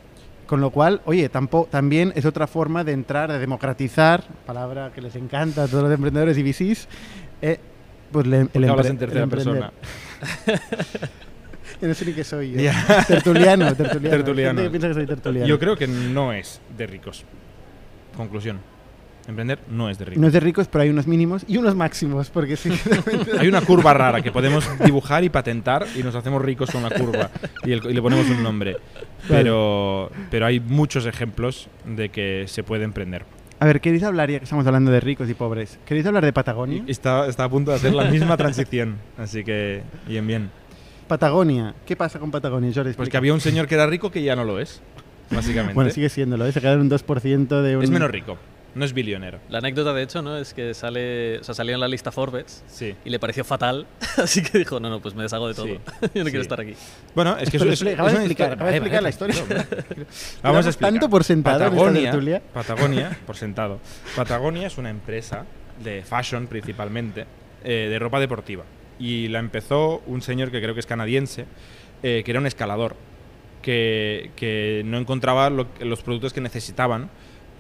Con lo cual, oye, tampoco, también es otra forma de entrar, de democratizar, palabra que les encanta a todos los emprendedores y VCs, eh, pues le- el, hablas en tercera persona. Yo no sé ni qué soy. yo. Ya. Tertuliano, tertuliano. Tertuliano. Gente que piensa que soy tertuliano. Yo creo que no es de ricos. Conclusión. Emprender no es de ricos. No es de ricos, pero hay unos mínimos y unos máximos, porque sí. Hay una curva rara que podemos dibujar y patentar y nos hacemos ricos con la curva y, el- y le ponemos un nombre. Pero, pero hay muchos ejemplos de que se puede emprender. A ver, ¿queréis hablar, ya que estamos hablando de ricos y pobres? ¿Queréis hablar de Patagonia? Está, está a punto de hacer la misma transición. Así que, bien, bien. Patagonia. ¿Qué pasa con Patagonia, Jordi? Pues que había un señor que era rico que ya no lo es, básicamente. Bueno, sigue siéndolo, ¿eh? se queda en un 2% de un... Es menos rico, no es billonero. La anécdota, de hecho, ¿no? Es que sale, o sea, salió en la lista Forbes Sí. y le pareció fatal, así que dijo, no, no, pues me deshago de todo. Sí, Yo no sí. quiero estar aquí. Bueno, es que eso es, acaba de explicar, acaba de explicar vale, la historia. Vamos a explicar. tanto por sentado en esta Patagonia. Patagonia, por sentado. Patagonia es una empresa de fashion principalmente, eh, de ropa deportiva. Y la empezó un señor que creo que es canadiense, eh, que era un escalador, que, que no encontraba lo- los productos que necesitaban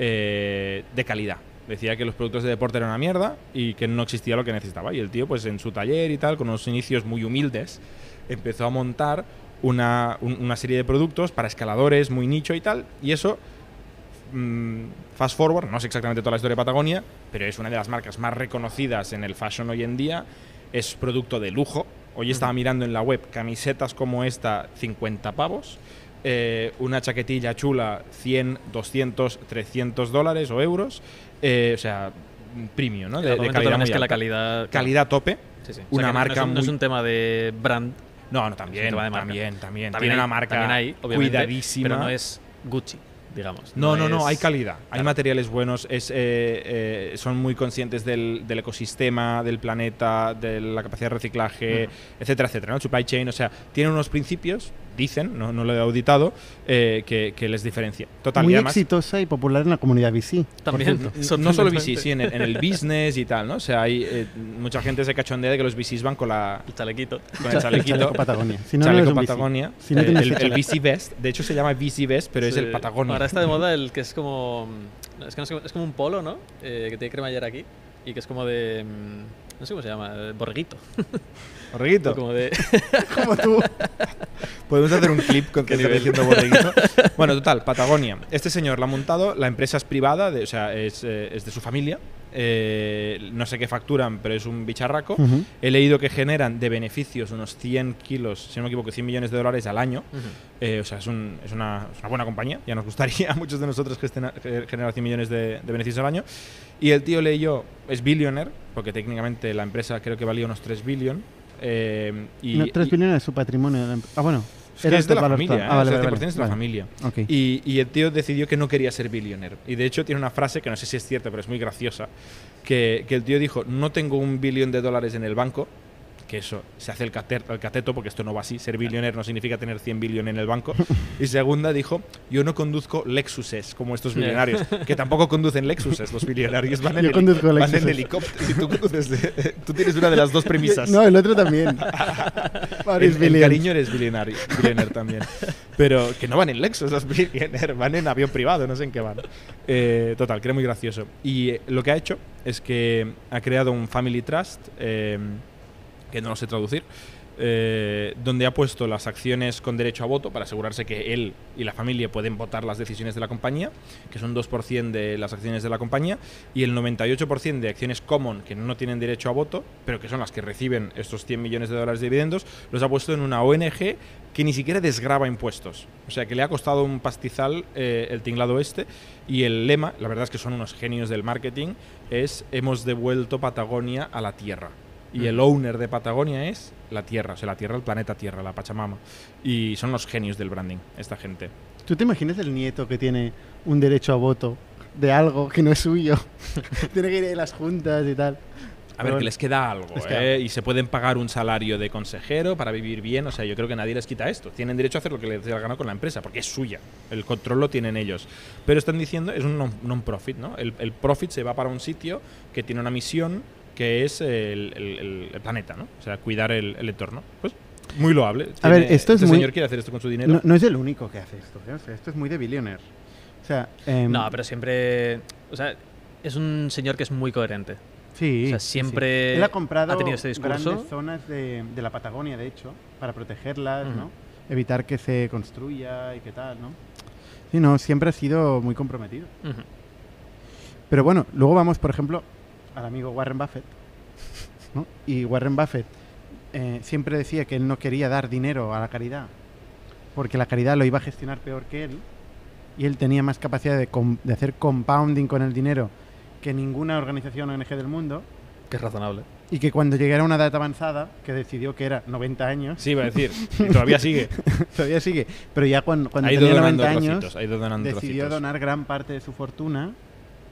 eh, de calidad. Decía que los productos de deporte eran una mierda y que no existía lo que necesitaba. Y el tío, pues en su taller y tal, con unos inicios muy humildes, empezó a montar una, un- una serie de productos para escaladores muy nicho y tal. Y eso mm, fast forward, no sé exactamente toda la historia de Patagonia, pero es una de las marcas más reconocidas en el fashion hoy en día. Es producto de lujo. Hoy estaba mirando en la web camisetas como esta, 50 pavos. Eh, una chaquetilla chula, 100, 200, 300 dólares o euros. Eh, o sea, premium, ¿no? Muy es que la alta. calidad... Calidad tope. Sí, sí. O sea, una marca no es, un, no es muy- un tema de brand, No, no, también, de también, también. También Tiene hay- una marca también hay, cuidadísima. pero no es Gucci, digamos. No, no, no, es- hay calidad, hay materiales buenos, es, eh, eh, son muy conscientes del, del ecosistema, del planeta, de la capacidad de reciclaje, etcétera, etcétera, ¿no? Supply chain, o sea, tienen unos principios, dicen, no, no lo he auditado, eh, que, que les diferencia. Total, Muy y además, exitosa y popular en la comunidad VC. por También. no solo VC, sí, en el, en el business y tal, ¿no? O sea, hay eh, mucha gente se cachondea de que los VCs van con, la, El chalequito. con el chalequito. Chaleco Patagonia. Si no, no chaleco VC. Patagonia, Si no eh, el, el. VC Vest, de hecho se llama VC Vest, pero es Sí. el Patagonia. Ahora está de moda el que es como. Es que no es, como- es como un polo, ¿no? Eh, que tiene cremallera aquí. Y que es como de. mm, No sé cómo se llama, eh, borreguito. Borreguito. Como de. Como tú. Podemos hacer un clip con que diciendo borreguito. Bueno, total, Patagonia. Este señor la ha montado, la empresa es privada, de- o sea, es, eh, es de su familia. Eh, no sé qué facturan, pero es un bicharraco. He leído que generan de beneficios unos 100 kilos, si no me equivoco, 100 millones de dólares al año. Eh, o sea, es, un- es una, es una buena compañía. Ya nos gustaría a muchos de nosotros eh, generar 100 millones de, de beneficios al año. Y el tío leyó, es billionaire, porque técnicamente la empresa creo que valía unos 3 billion. eh, y, No, 3 y- billones de su patrimonio. em- Ah, bueno. Es que es de la familia. ¿eh? Ah, vale, O sea, vale, 100% vale. es de la familia. Y el tío decidió que no quería ser billionaire. Y de hecho tiene una frase que no sé si es cierta, pero es muy graciosa. Que, que el tío dijo, no tengo un billón de dólares en el banco. Que eso, se hace el, cater- el cateto porque esto no va así. Ser billionaire no significa tener 100 billones en el banco. Y segunda dijo, yo no conduzco Lexuses como estos millonarios. Que tampoco conducen Lexuses los billonarios. Van en, Yo conduzco van en helicóptero. Si tú, conduces tú tienes una de las dos premisas. No, el otro también. En billions. cariño eres billionaire, billionaire también. Pero que no van en Lexus los billionaire, van en avión privado, no sé en qué van. Eh, total, que era muy gracioso. Y eh, lo que ha hecho es que ha creado un Family Trust, eh, que no lo sé traducir, eh, donde ha puesto las acciones con derecho a voto para asegurarse que él y la familia pueden votar las decisiones de la compañía, que son 2% de las acciones de la compañía, y el 98% de acciones common que no tienen derecho a voto, pero que son las que reciben estos 100 millones de dólares de dividendos, los ha puesto en una ONG que ni siquiera desgraba impuestos. O sea, que le ha costado un pastizal eh, el tinglado este, y el lema, la verdad es que son unos genios del marketing, es hemos devuelto Patagonia a la tierra. Y el owner de Patagonia es la Tierra, o sea, la Tierra, el planeta Tierra, la Pachamama. Y son los genios del branding, esta gente. ¿Tú te imaginas el nieto que tiene un derecho a voto de algo que no es suyo? tiene que ir a las juntas y tal. A ver, que les queda algo, les queda ¿eh? Y se pueden pagar un salario de consejero para vivir bien. O sea, yo creo que nadie les quita esto. Tienen derecho a hacer lo que les dé la gana con la empresa, porque es suya. El control lo tienen ellos. Pero están diciendo, es un non- non-profit, ¿no? El, el profit se va para un sitio que tiene una misión que es el, el- el- el planeta, ¿no? O sea, cuidar el, el entorno. Pues muy loable. A ver, esto es este muy- señor quiere hacer esto con su dinero. No, no es el único que hace esto. ¿eh? O sea, esto es muy de billionaire. O sea, em, No, pero siempre. O sea, es un señor que es muy coherente. Sí. O sea, sí. siempre Él ha comprado ha tenido este discurso. grandes zonas de, de la Patagonia, de hecho, para protegerlas. ¿no? Evitar que se construya y qué tal, ¿no? Sí, no, siempre ha sido muy comprometido. Pero bueno, luego vamos, por ejemplo, al amigo Warren Buffett. ¿no? Y Warren Buffett eh, siempre decía que él no quería dar dinero a la caridad porque la caridad lo iba a gestionar peor que él y él tenía más capacidad de, de hacer compounding con el dinero que ninguna organización ONG del mundo Que es razonable. y que cuando llegara a una edad avanzada, que decidió que era 90 años, Sí, iba a decir. y todavía sigue. todavía sigue, pero ya cuando, cuando tenía donando 90 años, trocitos. Decidió trocitos. donar gran parte de su fortuna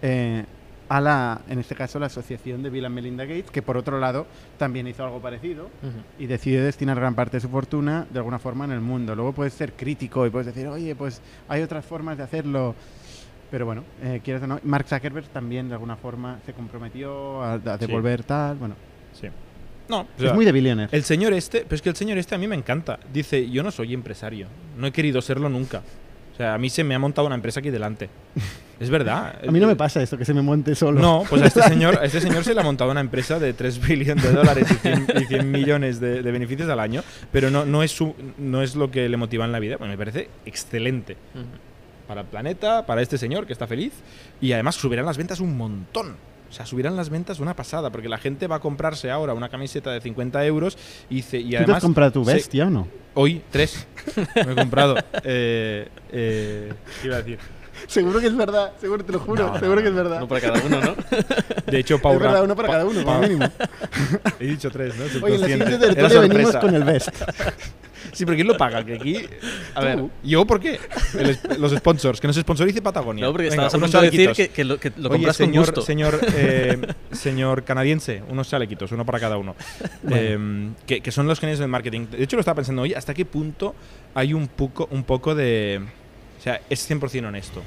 eh, a la, en este caso, la asociación de Bill and Melinda Gates, que por otro lado también hizo algo parecido Ujú. y decidió destinar gran parte de su fortuna de alguna forma en el mundo. Luego puedes ser crítico y puedes decir, oye, pues hay otras formas de hacerlo. Pero bueno, eh, quieres o no, Mark Zuckerberg también de alguna forma se comprometió a, a devolver tal. Bueno, Sí. No, o es sea, muy de billionaire. El señor este, pero es que el señor este a mí me encanta. Dice, yo no soy empresario, no he querido serlo nunca. O sea, a mí se me ha montado una empresa aquí delante. Es verdad. A mí no me pasa esto, que se me monte solo. No, pues a este señor, a este señor se le ha montado una empresa de 3 billones de dólares y 100, y 100 millones de, de beneficios al año, pero no, no, es su, no es lo que le motiva en la vida. Bueno, me parece excelente para el planeta, para este señor que está feliz y además subirán las ventas un montón. O sea, subirán las ventas una pasada, porque la gente va a comprarse ahora una camiseta de 50 euros y, dice, y ¿Tú te además... has comprado tu se- bestia o no? Hoy, tres. Me he comprado. Eh, eh, ¿Qué iba a decir? Seguro que es verdad, seguro, te lo juro, No, no, seguro que es verdad. Uno para cada uno, ¿no? De hecho, Pau es verdad, uno para Pa- cada uno, como Pa- mínimo. He dicho tres, ¿no? Oye, en la siguiente tertulia venimos con el best. Sí, pero ¿quién lo paga? Que aquí. A ver, ¿yo por qué? El los sponsors, que nos sponsorice Patagonia. No, porque Venga, estabas a punto de decir que lo, que lo Oye, compras señor, con gusto. Señor, eh, señor canadiense, unos chalequitos, uno para cada uno. Eh, que, que son los genios del marketing. De hecho, lo estaba pensando hoy, ¿hasta qué punto hay un poco, un poco de... O sea, es 100% honesto.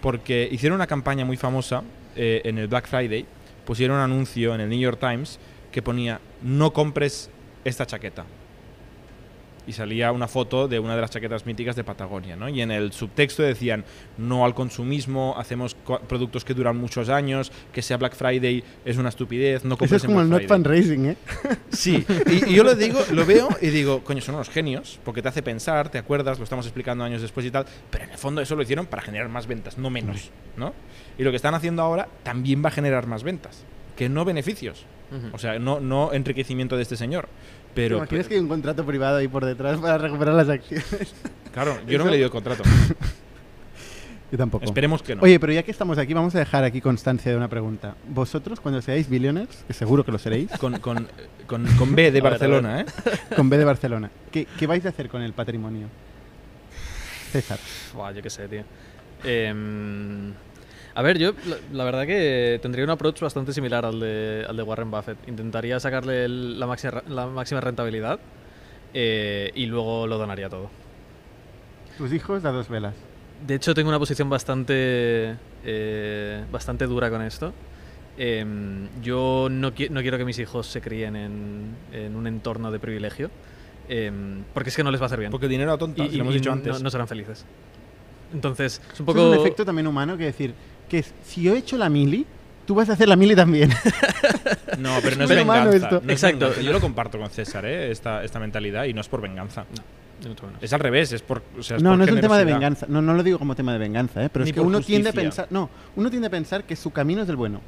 Porque hicieron una campaña muy famosa eh, en el Black Friday, pusieron un anuncio en el New York Times que ponía, no compres esta chaqueta. Y salía una foto de una de las chaquetas míticas de Patagonia, ¿no? Y en el subtexto decían, no al consumismo, hacemos productos que duran muchos años, que sea Black Friday es una estupidez, no Eso compres es como en el Black not Friday". fundraising, ¿eh? Sí, y, y yo lo digo, lo veo y digo, coño, son unos genios, porque te hace pensar, te acuerdas, lo estamos explicando años después y tal, pero en el fondo eso lo hicieron para generar más ventas, no menos, ¿no? Y lo que están haciendo ahora también va a generar más ventas, que no beneficios, O sea, no, no enriquecimiento de este señor. Pero, ¿Te imaginas que hay un contrato privado ahí por detrás para recuperar las acciones? claro, yo no me he leído el contrato. Yo tampoco. Esperemos que no. Oye, pero ya que estamos aquí, vamos a dejar aquí constancia de una pregunta. Vosotros, cuando seáis billionaires, que seguro que lo seréis, Con, con, con, con B de Barcelona, ¿eh? con B de Barcelona, ¿qué, qué vais a hacer con el patrimonio? César. Buah, yo qué sé, tío. Em, a ver, yo la, la verdad que tendría un approach bastante similar al de, al de Warren Buffett. Intentaría sacarle el- la, máxima, la máxima rentabilidad eh, y luego lo donaría todo. Tus hijos a dos velas. De hecho, tengo una posición bastante, eh, bastante dura con esto. Em, yo no, qui- no quiero que mis hijos se críen en, en un entorno de privilegio, em, porque es que no les va a hacer bien. Porque el dinero a tonta, y, lo hemos y dicho no- antes. no serán felices. Entonces, es un poco... es un efecto también humano que decir, que es, si yo he hecho la mili, tú vas a hacer la mili también. No, pero no es muy humano venganza. esto. no es Exacto. venganza. Yo lo comparto con César, ¿eh? esta, esta mentalidad, y no es por venganza. Es al revés, es por. o sea, es no, por no es un tema de generosidad. venganza. No, no lo digo como tema de venganza, ¿eh? pero Ni es que por uno tiende a justicia. pensar, no, uno tiende a pensar que su camino es el bueno.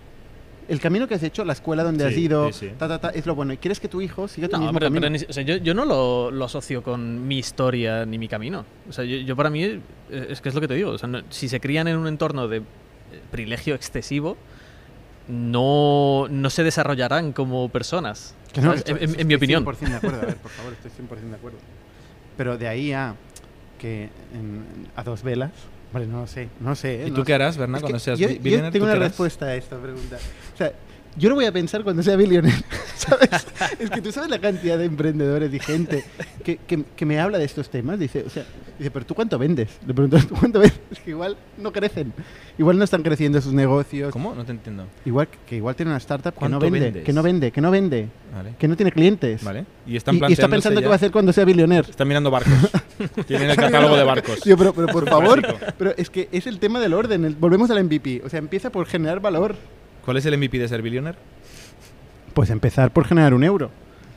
El camino que has hecho, la escuela donde has Sí, ido, sí, sí. ta, ta, ta, es lo bueno. Y quieres que tu hijo siga tu No, mismo pero, camino. pero ni si- o sea, yo, yo no lo, lo asocio con mi historia ni mi camino. O sea, yo, yo para mí eh, es que es lo que te digo. O sea, no- si se crían en un entorno de privilegio excesivo, no, no se desarrollarán como personas. Que no, esto- en, en- mi estoy opinión. 100% de acuerdo, a ver, por favor, estoy 100% de acuerdo. Pero de ahí a que en- a dos velas, vale, no lo sé, no sé. ¿eh? ¿Y No tú sé. qué harás, Bernard, cuando seas yo, yo tengo ¿Tú una qué harás? respuesta a esta pregunta. O sea, yo lo voy a pensar cuando sea billionaire, ¿sabes? es que tú sabes la cantidad de emprendedores y gente que, que- que me habla de estos temas. Dice, o sea, dice, pero ¿tú cuánto vendes? Le pregunto, ¿tú cuánto vendes? Es que igual no crecen. Igual no están creciendo sus negocios. ¿Cómo? No te entiendo. Igual que igual tiene una startup que no ¿Cuánto vende, vendes? que no vende, que no vende, Vale. que no tiene clientes. Vale. Y Y, están y está planteándose pensando qué va a hacer cuando sea billionaire. Están mirando barcos. Tienen el catálogo de barcos. Tío, pero, pero por favor, pero es que es el tema del orden. el- volvemos al MVP. O sea, empieza por generar valor. ¿Cuál es el MVP de ser billionaire? Pues empezar por generar un euro.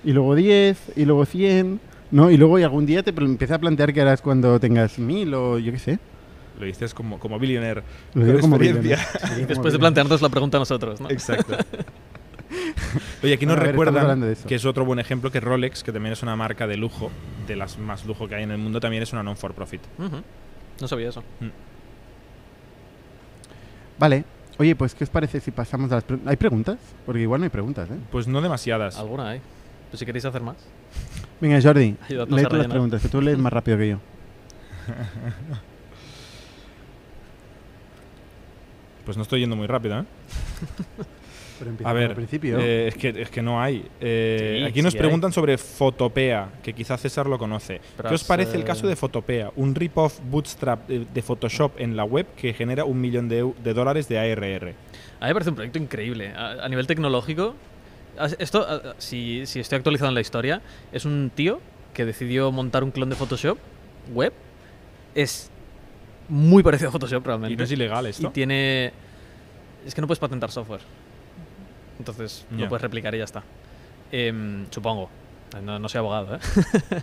Y luego 10, y luego 100, ¿no? Y luego y algún día te empieza a plantear qué harás cuando tengas 1000 o yo qué sé. Lo dices como, como billionaire. Lo digo como billionaire. Como Después de plantearnos la pregunta a nosotros, ¿no? Exacto. Oye, aquí nos Bueno, ver, recuerdan que es otro buen ejemplo que Rolex, que también es una marca de lujo, de las más lujo que hay en el mundo, también es una non-for-profit. Ujú. No sabía eso. Vale. Oye, pues, ¿qué os parece si pasamos a las preguntas? ¿Hay preguntas? Porque igual no hay preguntas, ¿eh? Pues no demasiadas. Alguna hay. Pues si queréis hacer más. Venga, Jordi, Ayudadnos lee tú las preguntas, que tú lees más rápido que yo. Pues no estoy yendo muy rápido, ¿eh? Pero A ver, principio. eh, es, que, es que no hay. Eh, Sí, aquí nos hay. preguntan sobre Fotopea, que quizá César lo conoce. Pero ¿Qué os parece el eh, caso de Fotopea? Un rip-off bootstrap de, de Photoshop en la web que genera un millón de, dólares de ARR. A mí me parece un proyecto increíble. A, a nivel tecnológico, esto, a- si, si estoy actualizado en la historia, es un tío que decidió montar un clon de Photoshop web. Es muy parecido a Photoshop realmente. Y no es ilegal Y esto. tiene. Es que no puedes patentar software. Entonces Ya. lo puedes replicar y ya está. Em, supongo. No, no soy abogado, ¿eh?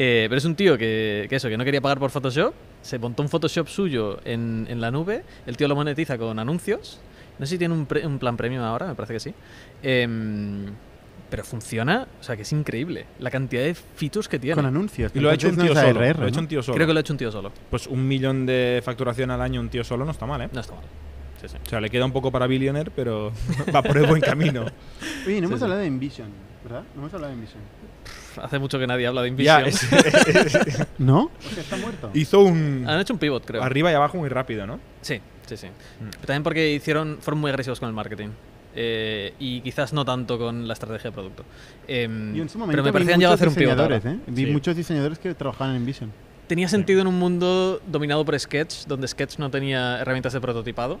Eh, Pero es un tío que, que eso, que no quería pagar por Photoshop. Se montó un Photoshop suyo en, en la nube. El tío lo monetiza con anuncios. No sé si tiene un, pre- un plan premium ahora, me parece que sí. Em, pero funciona, o sea que es increíble. La cantidad de features que tiene. Con anuncios. Y lo ha hecho un tío solo. ARR, lo ha hecho un tío solo. Creo que lo ha hecho un tío solo. Pues un millón de facturación al año un tío solo no está mal, ¿eh? No está mal. Sí, sí. O sea, le queda un poco para billionaire, pero va por el buen camino. Oye, no hemos sí. hablado de Envision, ¿verdad? No hemos hablado de Envision. Hace mucho que nadie habla de ya, Invision. es- ¿No? O sea, está muerto. hizo un Han hecho un pivot, creo. arriba y abajo muy rápido, ¿no? Sí, sí, sí. Mm. También porque hicieron, fueron muy agresivos con el marketing. Eh, y quizás no tanto con la estrategia de producto. Em, Y en su momento pero me vi parecían llegado a muchos hacer un pivot. ahora. ¿eh? Vi Sí. muchos diseñadores que trabajaban en Envision. Tenía sentido en un mundo dominado por Sketch, donde Sketch no tenía herramientas de prototipado.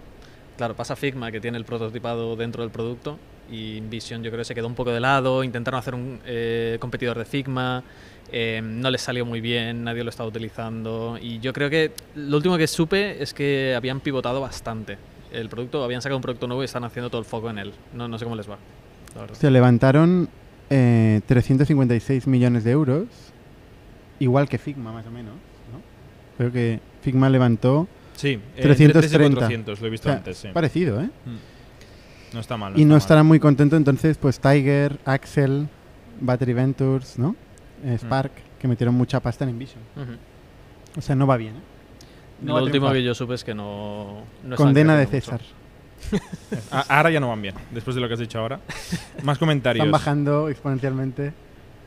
Claro, pasa Figma, que tiene el prototipado dentro del producto, y InVision yo creo que se quedó un poco de lado. Intentaron hacer un eh, competidor de Figma, eh, no les salió muy bien, nadie lo estaba utilizando. Y yo creo que lo último que supe es que habían pivotado bastante. El producto, habían sacado un producto nuevo y están haciendo todo el foco en él. No, no sé cómo les va. Se levantaron eh, 356 millones de euros, igual que Figma, más o menos. ¿no? Creo que Figma levantó. Sí, eh, entre 330. 300 y 400, lo he o visto sea, antes, sí. Parecido, ¿eh? Mm. No está mal. y no está mal. muy contentos entonces, pues Tiger, Axel, Battery Ventures, ¿no? Eh, Spark, que metieron mucha pasta en Envision. Ujú. O sea, no va bien, ¿eh? No va lo último que yo supe es que no. Condena de César. Ah, ahora ya no van bien, después de lo que has dicho ahora. Más comentarios. Están bajando exponencialmente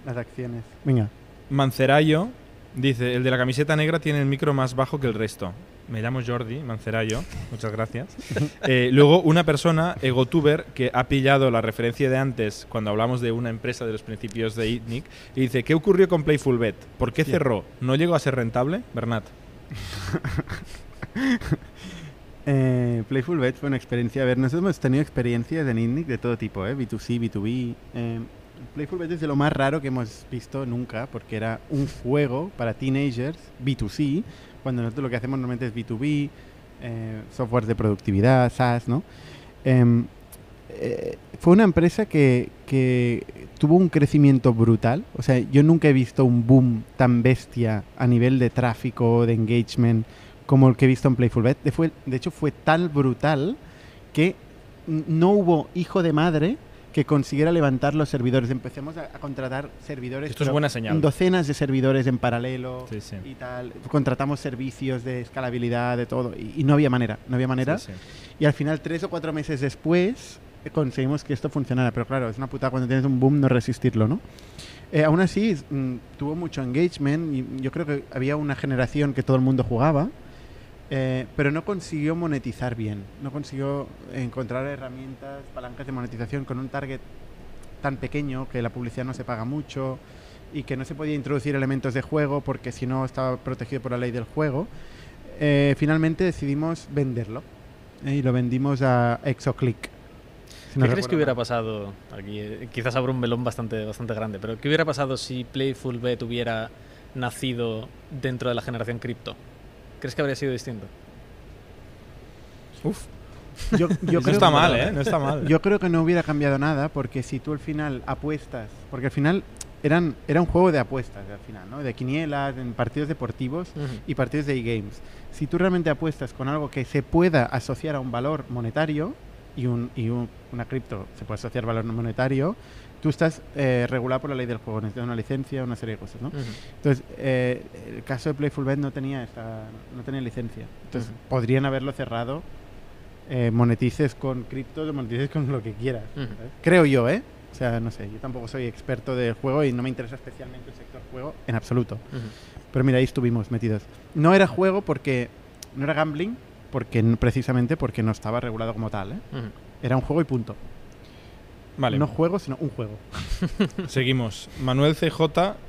las acciones. Venga. Mancerayo dice, el de la camiseta negra tiene el micro más bajo que el resto. Me llamo Jordi Mancerayo, muchas gracias. Eh, luego una persona, Egotuber, que ha pillado la referencia de antes cuando hablamos de una empresa de los principios de ITNIC, y dice, ¿qué ocurrió con Playful Bet? ¿Por qué cerró? ¿No llegó a ser rentable? Bernat. Eh, Playful Bet fue una experiencia. A ver, nosotros hemos tenido experiencias en INNIC de todo tipo, ¿eh? B2C, B2B. Eh, Playful Bet es de lo más raro que hemos visto nunca, porque era un juego para teenagers, B2C, cuando nosotros lo que hacemos normalmente es B2B, eh, software de productividad, SaaS, ¿no? Em, eh, fue una empresa que, que tuvo un crecimiento brutal. O sea, yo nunca he visto un boom tan bestia a nivel de tráfico, de engagement, como el que he visto en Playful Bet. De, fue- de hecho, fue tan brutal que no hubo hijo de madre que consiguiera levantar los servidores. Empecemos a, a contratar servidores. Esto es buena señal. Docenas de servidores en paralelo Sí, sí. y tal. Contratamos servicios de escalabilidad, de todo. Y, y no había manera. No había manera. Sí. Y al final, tres o cuatro meses después, conseguimos que esto funcionara. Pero claro, es una putada cuando tienes un boom no resistirlo, ¿no? Eh, aún así, mm, tuvo mucho engagement y yo creo que había una generación que todo el mundo jugaba, eh, pero no consiguió monetizar bien. No consiguió encontrar herramientas, palancas de monetización con un target tan pequeño que la publicidad no se paga mucho y que no se podía introducir elementos de juego porque si no estaba protegido por la ley del juego. Eh, finalmente decidimos venderlo eh, y lo vendimos a Exoclick. si no ¿Qué crees que hubiera pasado aquí? eh, Quizás abro un melón bastante, bastante grande, pero ¿qué hubiera pasado si Playful Bet hubiera nacido dentro de la generación cripto? ¿Crees que habría sido distinto? Uf, Yo, yo no creo está que- mal, ¿eh? No está mal. Yo creo que no hubiera cambiado nada porque si tú al final apuestas, porque al final eran, era un juego de apuestas al final, ¿no? De quinielas, en partidos deportivos y partidos de e-games. Si tú realmente apuestas con algo que se pueda asociar a un valor monetario y, un, y un- una cripto se puede asociar valor monetario, tú estás eh, regulado por la ley del juego, necesitas una licencia, una serie de cosas, ¿no? Ujú. Entonces, eh, el caso de Playful Bet no tenía esta, no tenía licencia. Entonces, Ujú. podrían haberlo cerrado. eh, monetices con criptos o monetices con lo que quieras. Ujú. ¿sabes? Creo yo, ¿eh? O sea, no sé, yo tampoco soy experto del juego y no me interesa especialmente el sector juego en absoluto. Pero mira, ahí estuvimos metidos. No era juego porque no era gambling, porque precisamente porque no estaba regulado como tal, ¿eh? Era un juego y punto. Vale, No juego, sino un juego. seguimos. Manuel CJ,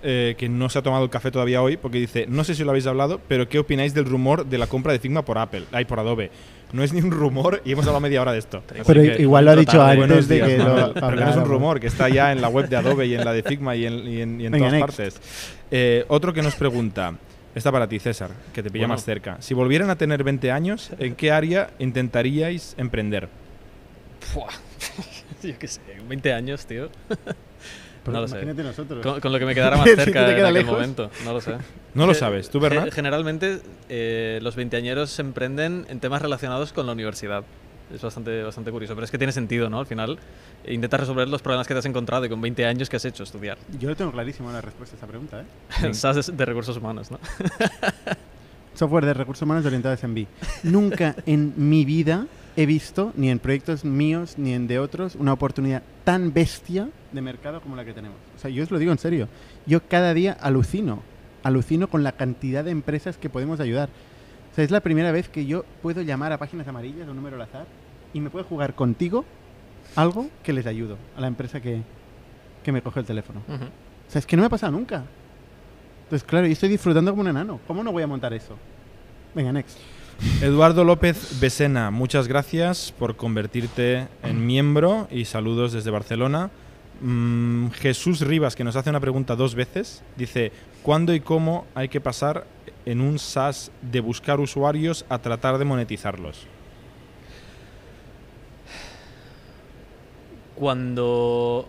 eh, que no se ha tomado el café todavía hoy, porque dice, no sé si lo habéis hablado, pero ¿qué opináis del rumor de la compra de Figma por Apple? Ay, por Adobe. No es ni un rumor y hemos hablado media hora de esto. Así Pero que- igual lo ha dicho Total, antes de días, que Manuel. lo Pero que no es un rumor, que está ya en la web de Adobe y en la de Figma y en, y en- y en Venga, todas next. partes. Eh, otro que nos pregunta, está para ti, César, que te pilla Bueno. más cerca. Si volvieran a tener 20 años, ¿en qué área intentaríais emprender? Yo qué sé, 20 años, tío. Pero no lo sé. imagínate nosotros. Con, con lo que me quedara más Si cerca te en aquel lejos. momento. No lo sé. No lo sabes. ¿Tú, Bernat? Generalmente eh, los veinteañeros se emprenden en temas relacionados con la universidad. Es bastante, bastante curioso, pero es que tiene sentido, ¿no? Al final eh, intentas resolver los problemas que te has encontrado y con 20 años que has hecho estudiar. Yo lo tengo clarísimo la respuesta a esa pregunta, ¿eh? SAS de, de recursos humanos, ¿no? Software de recursos humanos orientados en B. Nunca en mi vida he visto, ni en proyectos míos, ni en de otros, una oportunidad tan bestia de mercado como la que tenemos. O sea, yo os lo digo en serio. Yo cada día alucino. Alucino con la cantidad de empresas que podemos ayudar. O sea, es la primera vez que yo puedo llamar a páginas amarillas o número al azar y me puedo jugar contigo algo que les ayudo a la empresa que, que me coge el teléfono. Ujú. O sea, es que no me ha pasado nunca. Entonces, claro, yo estoy disfrutando como un enano. ¿Cómo no voy a montar eso? Venga, next. Eduardo López Besena, muchas gracias por convertirte en miembro y saludos desde Barcelona. Mm, Jesús Rivas, que nos hace una pregunta dos veces, dice, ¿cuándo y cómo hay que pasar en un SaaS de buscar usuarios a tratar de monetizarlos? Cuando...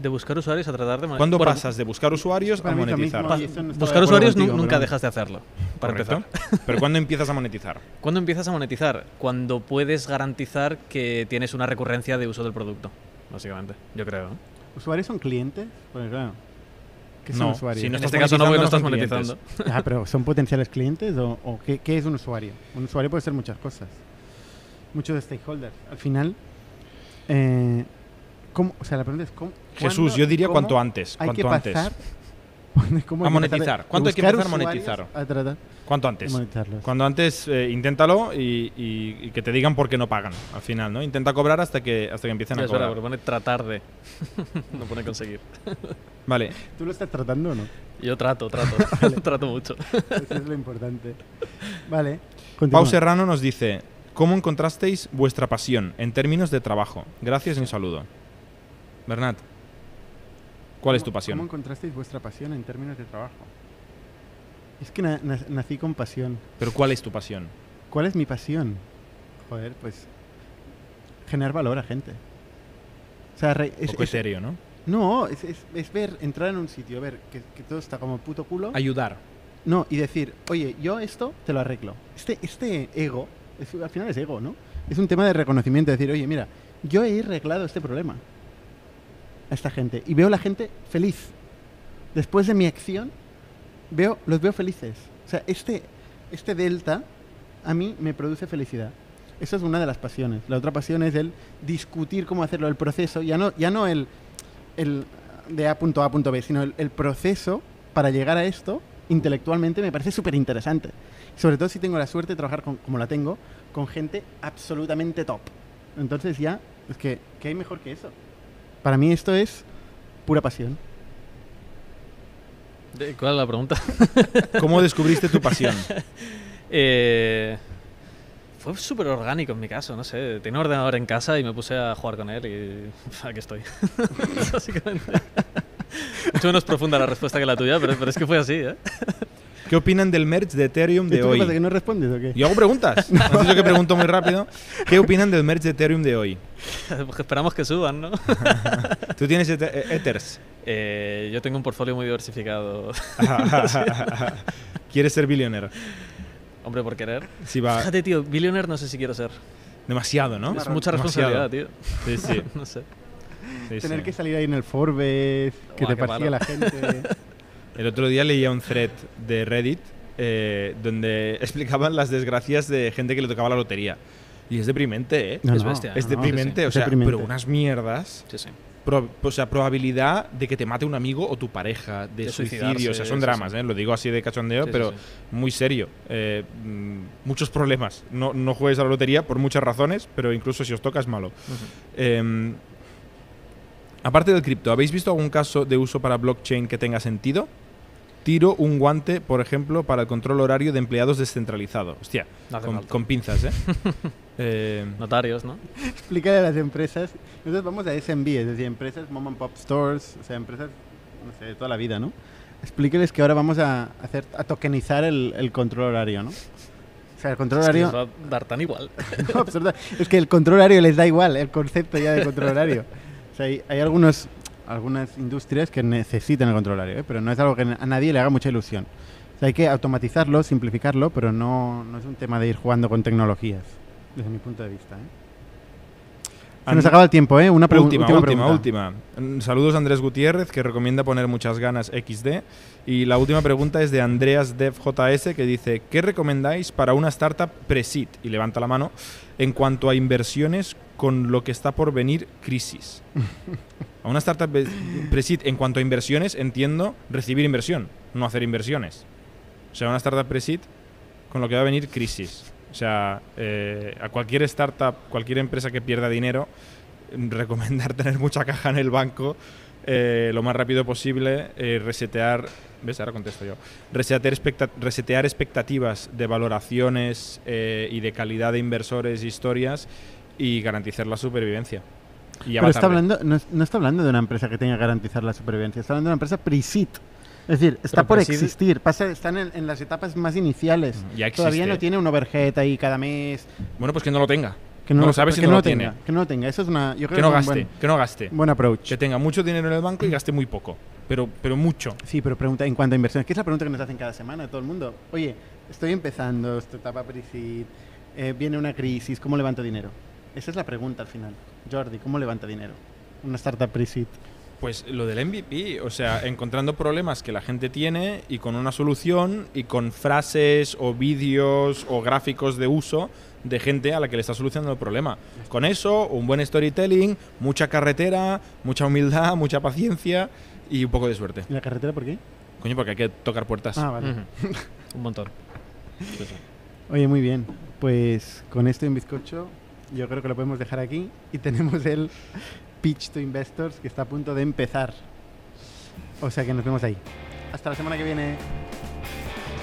de buscar usuarios a tratar de... mon- ¿Cuándo Bueno, pasas de buscar usuarios a monetizar? mismo, no Buscar usuarios contigo, nunca pero- dejas de hacerlo, para ¿Correcto? empezar. Pero ¿cuándo empiezas a monetizar? ¿Cuándo empiezas a monetizar? Cuando puedes garantizar que tienes una recurrencia de uso del producto, básicamente, yo creo. ¿Usuarios son clientes? Pues claro. ¿Qué son No, usuarios? si no en este caso no, no estás monetizando, Ah, pero ¿son potenciales clientes o, o qué, qué es un usuario? Un usuario puede ser muchas cosas. Muchos stakeholders. Al final, eh, ¿cómo? O sea, la pregunta es ¿cómo? Jesús, ¿cuándo yo diría cuanto antes. Hay que Cuanto antes. pasar ¿Cómo A hay que empezar de- monetizar. ¿Cuánto hay que empezar a monetizar? A tratar ¿Cuánto de antes? Cuando antes eh, inténtalo y, y- y que te digan por qué no pagan al final, ¿no? Intenta cobrar hasta que hasta que empiecen Ya, a cobrar. porque pone tratar de. no pone conseguir. Vale. ¿Tú lo estás tratando o no? Yo trato, trato. trato mucho. Eso es lo importante. Vale. Pau continúa. Serrano nos dice, ¿cómo encontrasteis vuestra pasión en términos de trabajo? Gracias y un saludo. Bernat, ¿cuál es tu ¿Cómo- pasión? ¿Cómo encontrasteis vuestra pasión en términos de trabajo? Es que na- na- nací con pasión. Pero ¿cuál es tu pasión? ¿Cuál es mi pasión? Joder, pues generar valor a gente. O sea, re- es, poco es- etéreo, ¿no? no, es, es- es ver, entrar en un sitio, ver que, que todo está como puto culo. Ayudar. No, y decir, oye, yo esto te lo arreglo. Este, este ego, al final es ego, ¿no? Es un tema de reconocimiento, decir, oye, mira, yo he arreglado este problema a esta gente y veo la gente feliz. Después de mi acción, veo, los veo felices. O sea, este, este delta a mí me produce felicidad. Esa es una de las pasiones. La otra pasión es el discutir cómo hacerlo, el proceso, ya no, ya no el, el de A punto A punto B, sino el, proceso para llegar a esto intelectualmente me parece súper interesante. Sobre todo si tengo la suerte de trabajar como la tengo, con gente absolutamente top. Entonces ya, es que, ¿qué hay mejor que eso? Para mí esto es pura pasión. De- ¿Cuál es la pregunta? ¿Cómo descubriste tu pasión? Eh, fue súper orgánico en mi caso, no sé. Tenía un ordenador en casa y me puse a jugar con él y aquí estoy. Básicamente. Mucho menos profunda la respuesta que la tuya, pero, pero es que fue así, ¿eh? ¿Qué opinan del merge de Ethereum ¿Y de tú qué hoy? pasa, que no respondes o qué? Yo hago preguntas. ¿Has dicho que pregunto muy rápido? ¿Qué opinan del merge de Ethereum de hoy? Porque esperamos que suban, ¿no? ¿Tú tienes eh, Ethers? Eh, yo tengo un portfolio muy diversificado. ¿Quieres ser billionaire? Hombre, por querer. Si va Fíjate, tío, billionaire no sé si quiero ser. demasiado, ¿no? Es mucha Demasiado. responsabilidad, tío. Sí, sí. no sé. sí, Tener sí. que salir ahí en el Forbes, que Buah, te qué persigue la gente. El otro día leía un thread de Reddit eh, donde explicaban las desgracias de gente que le tocaba la lotería. Y es deprimente, ¿eh? No, Es bestia. es no, no, deprimente, sí, sí. o sea, deprimente. pero unas mierdas. Sí, sí. Pro- o sea, probabilidad de que te mate un amigo o tu pareja, de, De suicidio. O sea, son dramas, sí. ¿eh? Lo digo así de cachondeo, pero sí. muy serio. Eh, muchos problemas. No, no juegues a la lotería por muchas razones, pero incluso si os toca es malo. Eh, aparte del cripto, ¿habéis visto algún caso de uso para blockchain que tenga sentido? Tiro un guante, por ejemplo, para el control horario de empleados descentralizado. Hostia, No con, con pinzas, ¿eh? Eh, Notarios, ¿no? Explícale a las empresas. Nosotros vamos a SMB, es decir, empresas mom and pop stores, o sea, empresas, no sé, de toda la vida, ¿no? Explíqueles que ahora vamos a hacer a tokenizar el, el control horario, ¿no? O sea, el control Es que les horario. va a dar tan igual. No, absurdo. Es que el control horario les da igual, el concepto ya de control horario. O sea, hay, hay algunos, algunas industrias que necesitan el control horario, ¿eh? pero no es algo que a nadie le haga mucha ilusión. O sea, hay que automatizarlo, simplificarlo, pero no, no es un tema de ir jugando con tecnologías, desde mi punto de vista. ¿eh? Se nos acaba el tiempo, ¿eh? Una última, última, última, pregunta. última. Saludos a Andrés Gutiérrez, que recomienda poner muchas ganas XD. Y la última pregunta es de Andreas Dev JS, que dice, ¿qué recomendáis para una startup pre-seed? Y levanta la mano, en cuanto a inversiones con lo que está por venir crisis. a una startup pre- pre-seed, en cuanto a inversiones, entiendo recibir inversión, no hacer inversiones. O sea, una startup pre-seed con lo que va a venir crisis. O sea, eh, a cualquier startup, cualquier empresa que pierda dinero, mm, recomendar tener mucha caja en el banco eh, lo más rápido posible, eh, resetear, ¿ves? Ahora contesto yo. Resetear, resetear expectativas de valoraciones eh, y de calidad de inversores, historias y garantizar la supervivencia. Y Pero está hablando, no, es- no está hablando de una empresa que tenga que garantizar la supervivencia, está hablando de una empresa pre-seed. Es decir, está Pero por existir, pasa, están en, en las etapas más iniciales. Ya Todavía no tiene un overhead ahí cada mes. Bueno, pues que no lo tenga. Que No lo sabes si que no lo tenga. Que no lo tenga. Eso es una. Yo creo Que no gaste, buen, que no gaste. buen approach. Que tenga mucho dinero en el banco y gaste muy poco. Pero, pero mucho. Sí, pero pregunta en cuanto a inversiones, que es la pregunta que nos hacen cada semana todo el mundo. Oye, estoy empezando esta etapa pre-seed, eh, viene una crisis, ¿cómo levanto dinero? Esa es la pregunta al final. Jordi, ¿cómo levanta dinero? Una startup pre-seed. Pues lo del MVP, o sea, encontrando problemas que la gente tiene y con una solución y con frases o vídeos o gráficos de uso de gente a la que le está solucionando el problema. Con eso, un buen storytelling, mucha carretera, mucha humildad, mucha paciencia y un poco de suerte. ¿Y la carretera por qué? Coño, porque hay que tocar puertas. Ah, vale. Un montón. Oye, muy bien. Pues con esto en bizcocho, yo creo que lo podemos dejar aquí y tenemos el pitch to investors que está a punto de empezar. O sea que nos vemos ahí. Hasta la semana que viene.